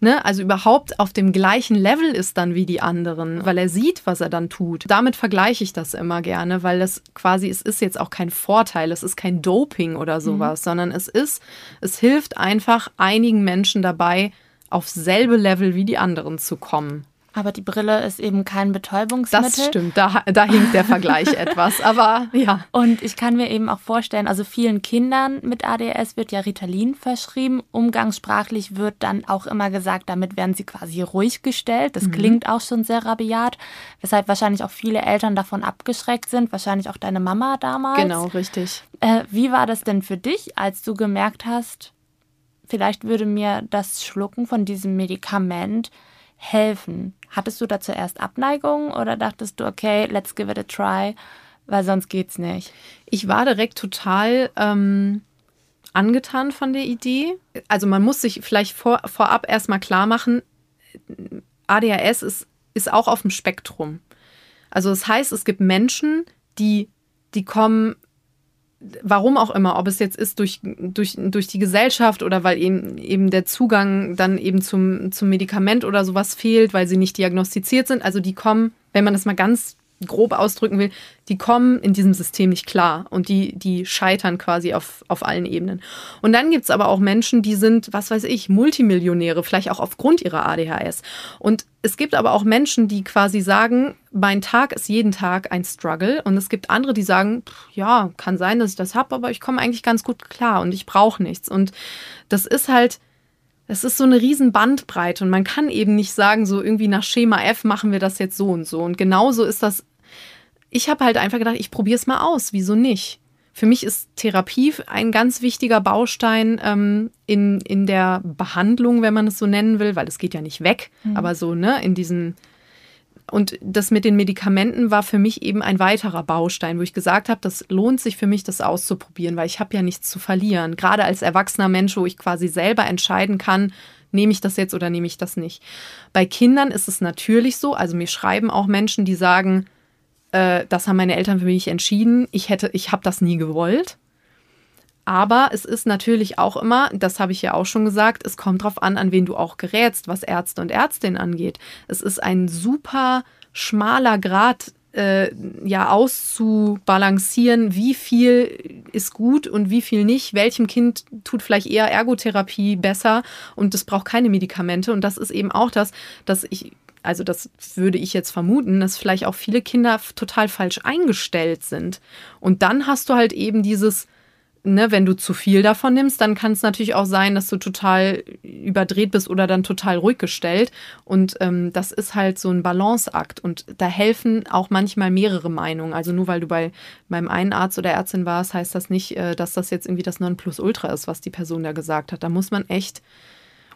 ne, also überhaupt auf dem gleichen Level ist dann wie die anderen, weil er sieht, was er dann tut. Damit vergleiche ich das immer gerne, weil das quasi, es ist jetzt auch kein Vorteil, es ist kein Doping oder mhm. sowas, mhm. sondern es ist, es hilft einfach einigen Menschen dabei, auf selbe Level wie die anderen zu kommen. Aber die Brille ist eben kein Betäubungsmittel. Das stimmt, da, da hinkt der Vergleich etwas. Aber ja. Und ich kann mir eben auch vorstellen, also vielen Kindern mit ADS wird ja Ritalin verschrieben. Umgangssprachlich wird dann auch immer gesagt, damit werden sie quasi ruhig gestellt. Das mhm. klingt auch schon sehr rabiat, weshalb wahrscheinlich auch viele Eltern davon abgeschreckt sind. Wahrscheinlich auch deine Mama damals. Genau, richtig. Äh, wie war das denn für dich, als du gemerkt hast, vielleicht würde mir das Schlucken von diesem Medikament helfen. Hattest du da zuerst Abneigung oder dachtest du, okay, let's give it a try, weil sonst geht's nicht? Ich war direkt total ähm, angetan von der Idee. Also man muss sich vielleicht vor, vorab erstmal klar machen, ADHS ist, ist auch auf dem Spektrum. Also das heißt, es gibt Menschen, die, die kommen warum auch immer, ob es jetzt ist durch, durch, durch die Gesellschaft oder weil eben, eben der Zugang dann eben zum, zum Medikament oder sowas fehlt, weil sie nicht diagnostiziert sind. Also die kommen, wenn man das mal ganz grob ausdrücken will, die kommen in diesem System nicht klar und die, die scheitern quasi auf, auf allen Ebenen. Und dann gibt es aber auch Menschen, die sind, was weiß ich, Multimillionäre, vielleicht auch aufgrund ihrer ADHS. Und es gibt aber auch Menschen, die quasi sagen, mein Tag ist jeden Tag ein Struggle. Und es gibt andere, die sagen, ja, kann sein, dass ich das habe, aber ich komme eigentlich ganz gut klar und ich brauche nichts. Und das ist halt, es ist so eine riesen Bandbreite und man kann eben nicht sagen, so irgendwie nach Schema F machen wir das jetzt so und so. Und genauso ist das. Ich habe halt einfach gedacht, ich probiere es mal aus. Wieso nicht? Für mich ist Therapie ein ganz wichtiger Baustein ähm, in, in der Behandlung, wenn man es so nennen will, weil es geht ja nicht weg, mhm. aber so, ne, in diesen und das mit den Medikamenten war für mich eben ein weiterer Baustein, wo ich gesagt habe, das lohnt sich für mich, das auszuprobieren, weil ich habe ja nichts zu verlieren. Gerade als erwachsener Mensch, wo ich quasi selber entscheiden kann, nehme ich das jetzt oder nehme ich das nicht. Bei Kindern ist es natürlich so, also mir schreiben auch Menschen, die sagen, äh, das haben meine Eltern für mich entschieden, ich hätte, ich habe das nie gewollt. Aber es ist natürlich auch immer, das habe ich ja auch schon gesagt, es kommt darauf an, an wen du auch gerätst, was Ärzte und Ärztinnen angeht. Es ist ein super schmaler Grad, äh, ja, auszubalancieren, wie viel ist gut und wie viel nicht. Welchem Kind tut vielleicht eher Ergotherapie besser und es braucht keine Medikamente. Und das ist eben auch das, dass ich also das würde ich jetzt vermuten, dass vielleicht auch viele Kinder total falsch eingestellt sind. Und dann hast du halt eben dieses, ne, wenn du zu viel davon nimmst, dann kann es natürlich auch sein, dass du total überdreht bist oder dann total ruhig gestellt. Und ähm, das ist halt so ein Balanceakt. Und da helfen auch manchmal mehrere Meinungen. Also nur weil du bei beim einen Arzt oder Ärztin warst, heißt das nicht, äh, dass das jetzt irgendwie das Nonplusultra ist, was die Person da gesagt hat. Da muss man echt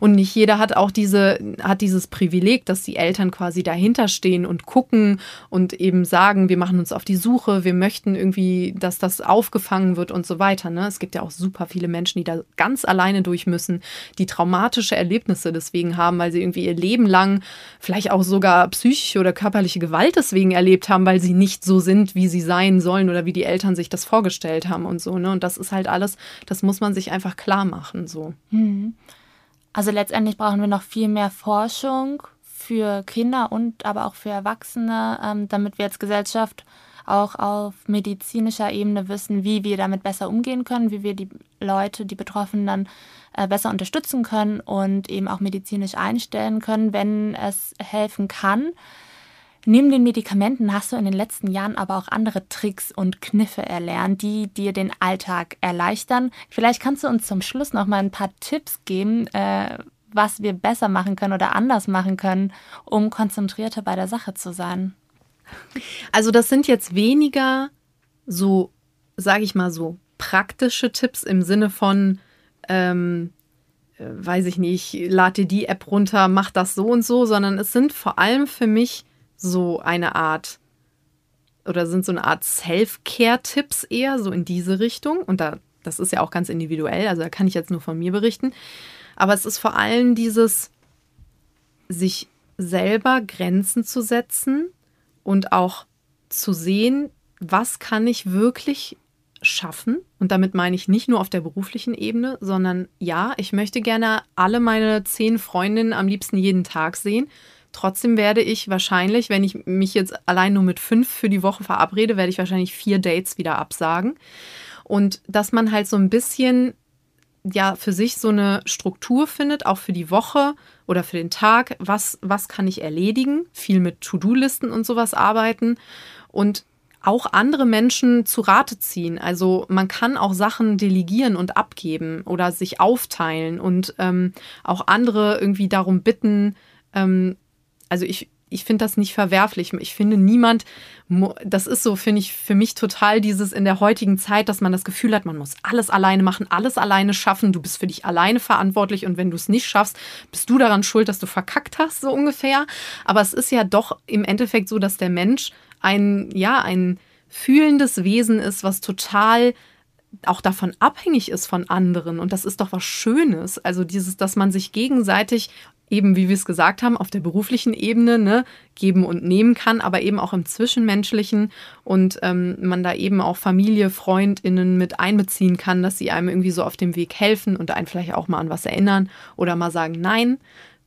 und nicht jeder hat auch diese, hat dieses Privileg, dass die Eltern quasi dahinter stehen und gucken und eben sagen, wir machen uns auf die Suche, wir möchten irgendwie, dass das aufgefangen wird und so weiter. Ne? Es gibt ja auch super viele Menschen, die da ganz alleine durch müssen, die traumatische Erlebnisse deswegen haben, weil sie irgendwie ihr Leben lang vielleicht auch sogar psychische oder körperliche Gewalt deswegen erlebt haben, weil sie nicht so sind, wie sie sein sollen oder wie die Eltern sich das vorgestellt haben und so. Ne? Und das ist halt alles, das muss man sich einfach klar machen. So. Mhm. Also letztendlich brauchen wir noch viel mehr Forschung für Kinder und aber auch für Erwachsene, ähm, damit wir als Gesellschaft auch auf medizinischer Ebene wissen, wie wir damit besser umgehen können, wie wir die Leute, die Betroffenen dann äh, besser unterstützen können und eben auch medizinisch einstellen können, wenn es helfen kann. Neben den Medikamenten hast du in den letzten Jahren aber auch andere Tricks und Kniffe erlernt, die dir den Alltag erleichtern. Vielleicht kannst du uns zum Schluss noch mal ein paar Tipps geben, äh, was wir besser machen können oder anders machen können, um konzentrierter bei der Sache zu sein. Also das sind jetzt weniger so, sage ich mal so, praktische Tipps im Sinne von, ähm, äh, weiß ich nicht, lad dir die App runter, mach das so und so, sondern es sind vor allem für mich so eine Art oder sind so eine Art Self-Care-Tipps eher so in diese Richtung. Und da, das ist ja auch ganz individuell, also da kann ich jetzt nur von mir berichten. Aber es ist vor allem dieses, sich selber Grenzen zu setzen und auch zu sehen, was kann ich wirklich schaffen. Und damit meine ich nicht nur auf der beruflichen Ebene, sondern ja, ich möchte gerne alle meine zehn Freundinnen am liebsten jeden Tag sehen. Trotzdem werde ich wahrscheinlich, wenn ich mich jetzt allein nur mit fünf für die Woche verabrede, werde ich wahrscheinlich vier Dates wieder absagen. Und dass man halt so ein bisschen ja für sich so eine Struktur findet, auch für die Woche oder für den Tag, was, was kann ich erledigen, viel mit To-Do-Listen und sowas arbeiten und auch andere Menschen zu Rate ziehen. Also man kann auch Sachen delegieren und abgeben oder sich aufteilen und ähm, auch andere irgendwie darum bitten, ähm, also ich, ich finde das nicht verwerflich. Ich finde niemand, das ist so, finde ich, für mich total dieses in der heutigen Zeit, dass man das Gefühl hat, man muss alles alleine machen, alles alleine schaffen, du bist für dich alleine verantwortlich und wenn du es nicht schaffst, bist du daran schuld, dass du verkackt hast, so ungefähr. Aber es ist ja doch im Endeffekt so, dass der Mensch ein, ja, ein fühlendes Wesen ist, was total auch davon abhängig ist von anderen. Und das ist doch was Schönes. Also dieses, dass man sich gegenseitig eben, wie wir es gesagt haben, auf der beruflichen Ebene ne, geben und nehmen kann, aber eben auch im Zwischenmenschlichen und ähm, man da eben auch Familie, FreundInnen mit einbeziehen kann, dass sie einem irgendwie so auf dem Weg helfen und einen vielleicht auch mal an was erinnern oder mal sagen Nein.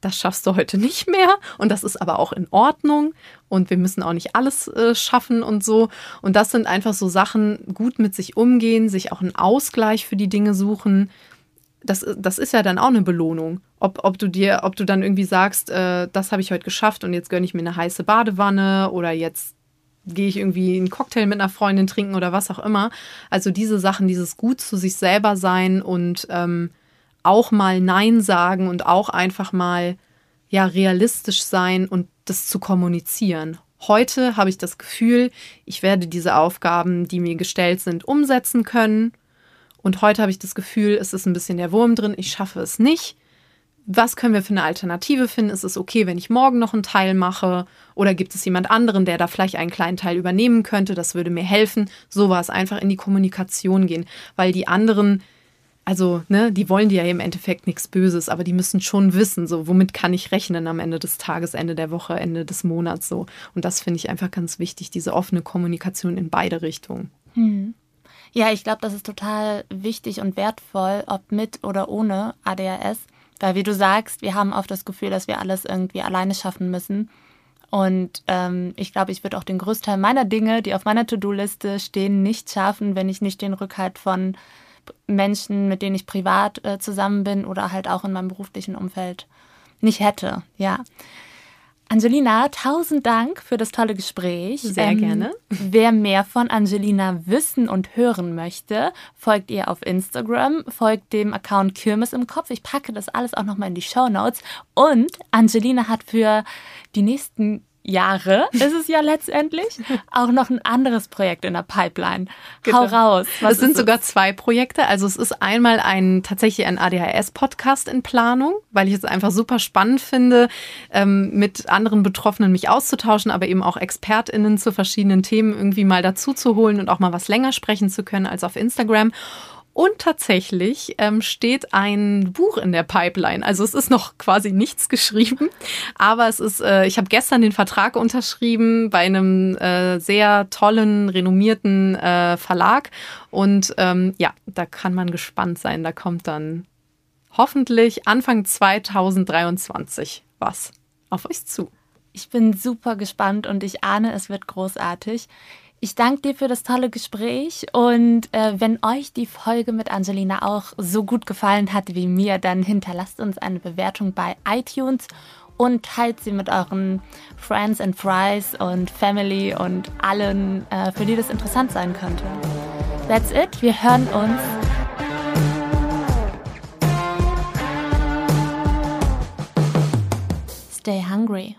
das schaffst du heute nicht mehr und das ist aber auch in Ordnung und wir müssen auch nicht alles äh, schaffen und so. Und das sind einfach so Sachen, gut mit sich umgehen, sich auch einen Ausgleich für die Dinge suchen. Das, das ist ja dann auch eine Belohnung. Ob, ob du dir, ob du dann irgendwie sagst, äh, das habe ich heute geschafft und jetzt gönne ich mir eine heiße Badewanne oder jetzt gehe ich irgendwie einen Cocktail mit einer Freundin trinken oder was auch immer. Also diese Sachen, dieses gut zu sich selber sein und ähm, auch mal Nein sagen und auch einfach mal ja realistisch sein und das zu kommunizieren. Heute habe ich das Gefühl, ich werde diese Aufgaben, die mir gestellt sind, umsetzen können. Und heute habe ich das Gefühl, es ist ein bisschen der Wurm drin, ich schaffe es nicht. Was können wir für eine Alternative finden? Ist es okay, wenn ich morgen noch einen Teil mache? Oder gibt es jemand anderen, der da vielleicht einen kleinen Teil übernehmen könnte? Das würde mir helfen. So war es einfach in die Kommunikation gehen, weil die anderen also, ne, die wollen dir ja im Endeffekt nichts Böses, aber die müssen schon wissen, so, womit kann ich rechnen am Ende des Tages, Ende der Woche, Ende des Monats, so. Und das finde ich einfach ganz wichtig, diese offene Kommunikation in beide Richtungen. Hm. Ja, ich glaube, das ist total wichtig und wertvoll, ob mit oder ohne ADHS. Weil, wie du sagst, wir haben oft das Gefühl, dass wir alles irgendwie alleine schaffen müssen. Und ähm, ich glaube, ich würde auch den Großteil meiner Dinge, die auf meiner To-Do-Liste stehen, nicht schaffen, wenn ich nicht den Rückhalt von Menschen, mit denen ich privat äh, zusammen bin oder halt auch in meinem beruflichen Umfeld nicht hätte. Ja. Angelina, tausend Dank für das tolle Gespräch. Sehr ähm, gerne. Wer mehr von Angelina wissen und hören möchte, folgt ihr auf Instagram, folgt dem Account Kirmes im Kopf. Ich packe das alles auch nochmal in die Show Notes. Und Angelina hat für die nächsten Jahre ist es ja letztendlich, auch noch ein anderes Projekt in der Pipeline. Genau. Hau raus. Es sind sogar zwei Projekte. Also es ist einmal ein tatsächlich ein ADHS-Podcast in Planung, weil ich es einfach super spannend finde, ähm, mit anderen Betroffenen mich auszutauschen, aber eben auch ExpertInnen zu verschiedenen Themen irgendwie mal dazu zu holen und auch mal was länger sprechen zu können als auf Instagram. Und tatsächlich ähm, steht ein Buch in der Pipeline. Also es ist noch quasi nichts geschrieben, aber es ist, äh, ich habe gestern den Vertrag unterschrieben bei einem äh, sehr tollen, renommierten äh, Verlag. Und ähm, ja, da kann man gespannt sein. Da kommt dann hoffentlich Anfang 2023 was auf euch zu. Ich bin super gespannt und ich ahne, es wird großartig. Ich danke dir für das tolle Gespräch und äh, wenn euch die Folge mit Angelina auch so gut gefallen hat wie mir, dann hinterlasst uns eine Bewertung bei iTunes und teilt sie mit euren Friends and Fries und Family und allen, äh, für die das interessant sein könnte. That's it. Wir hören uns. Stay hungry.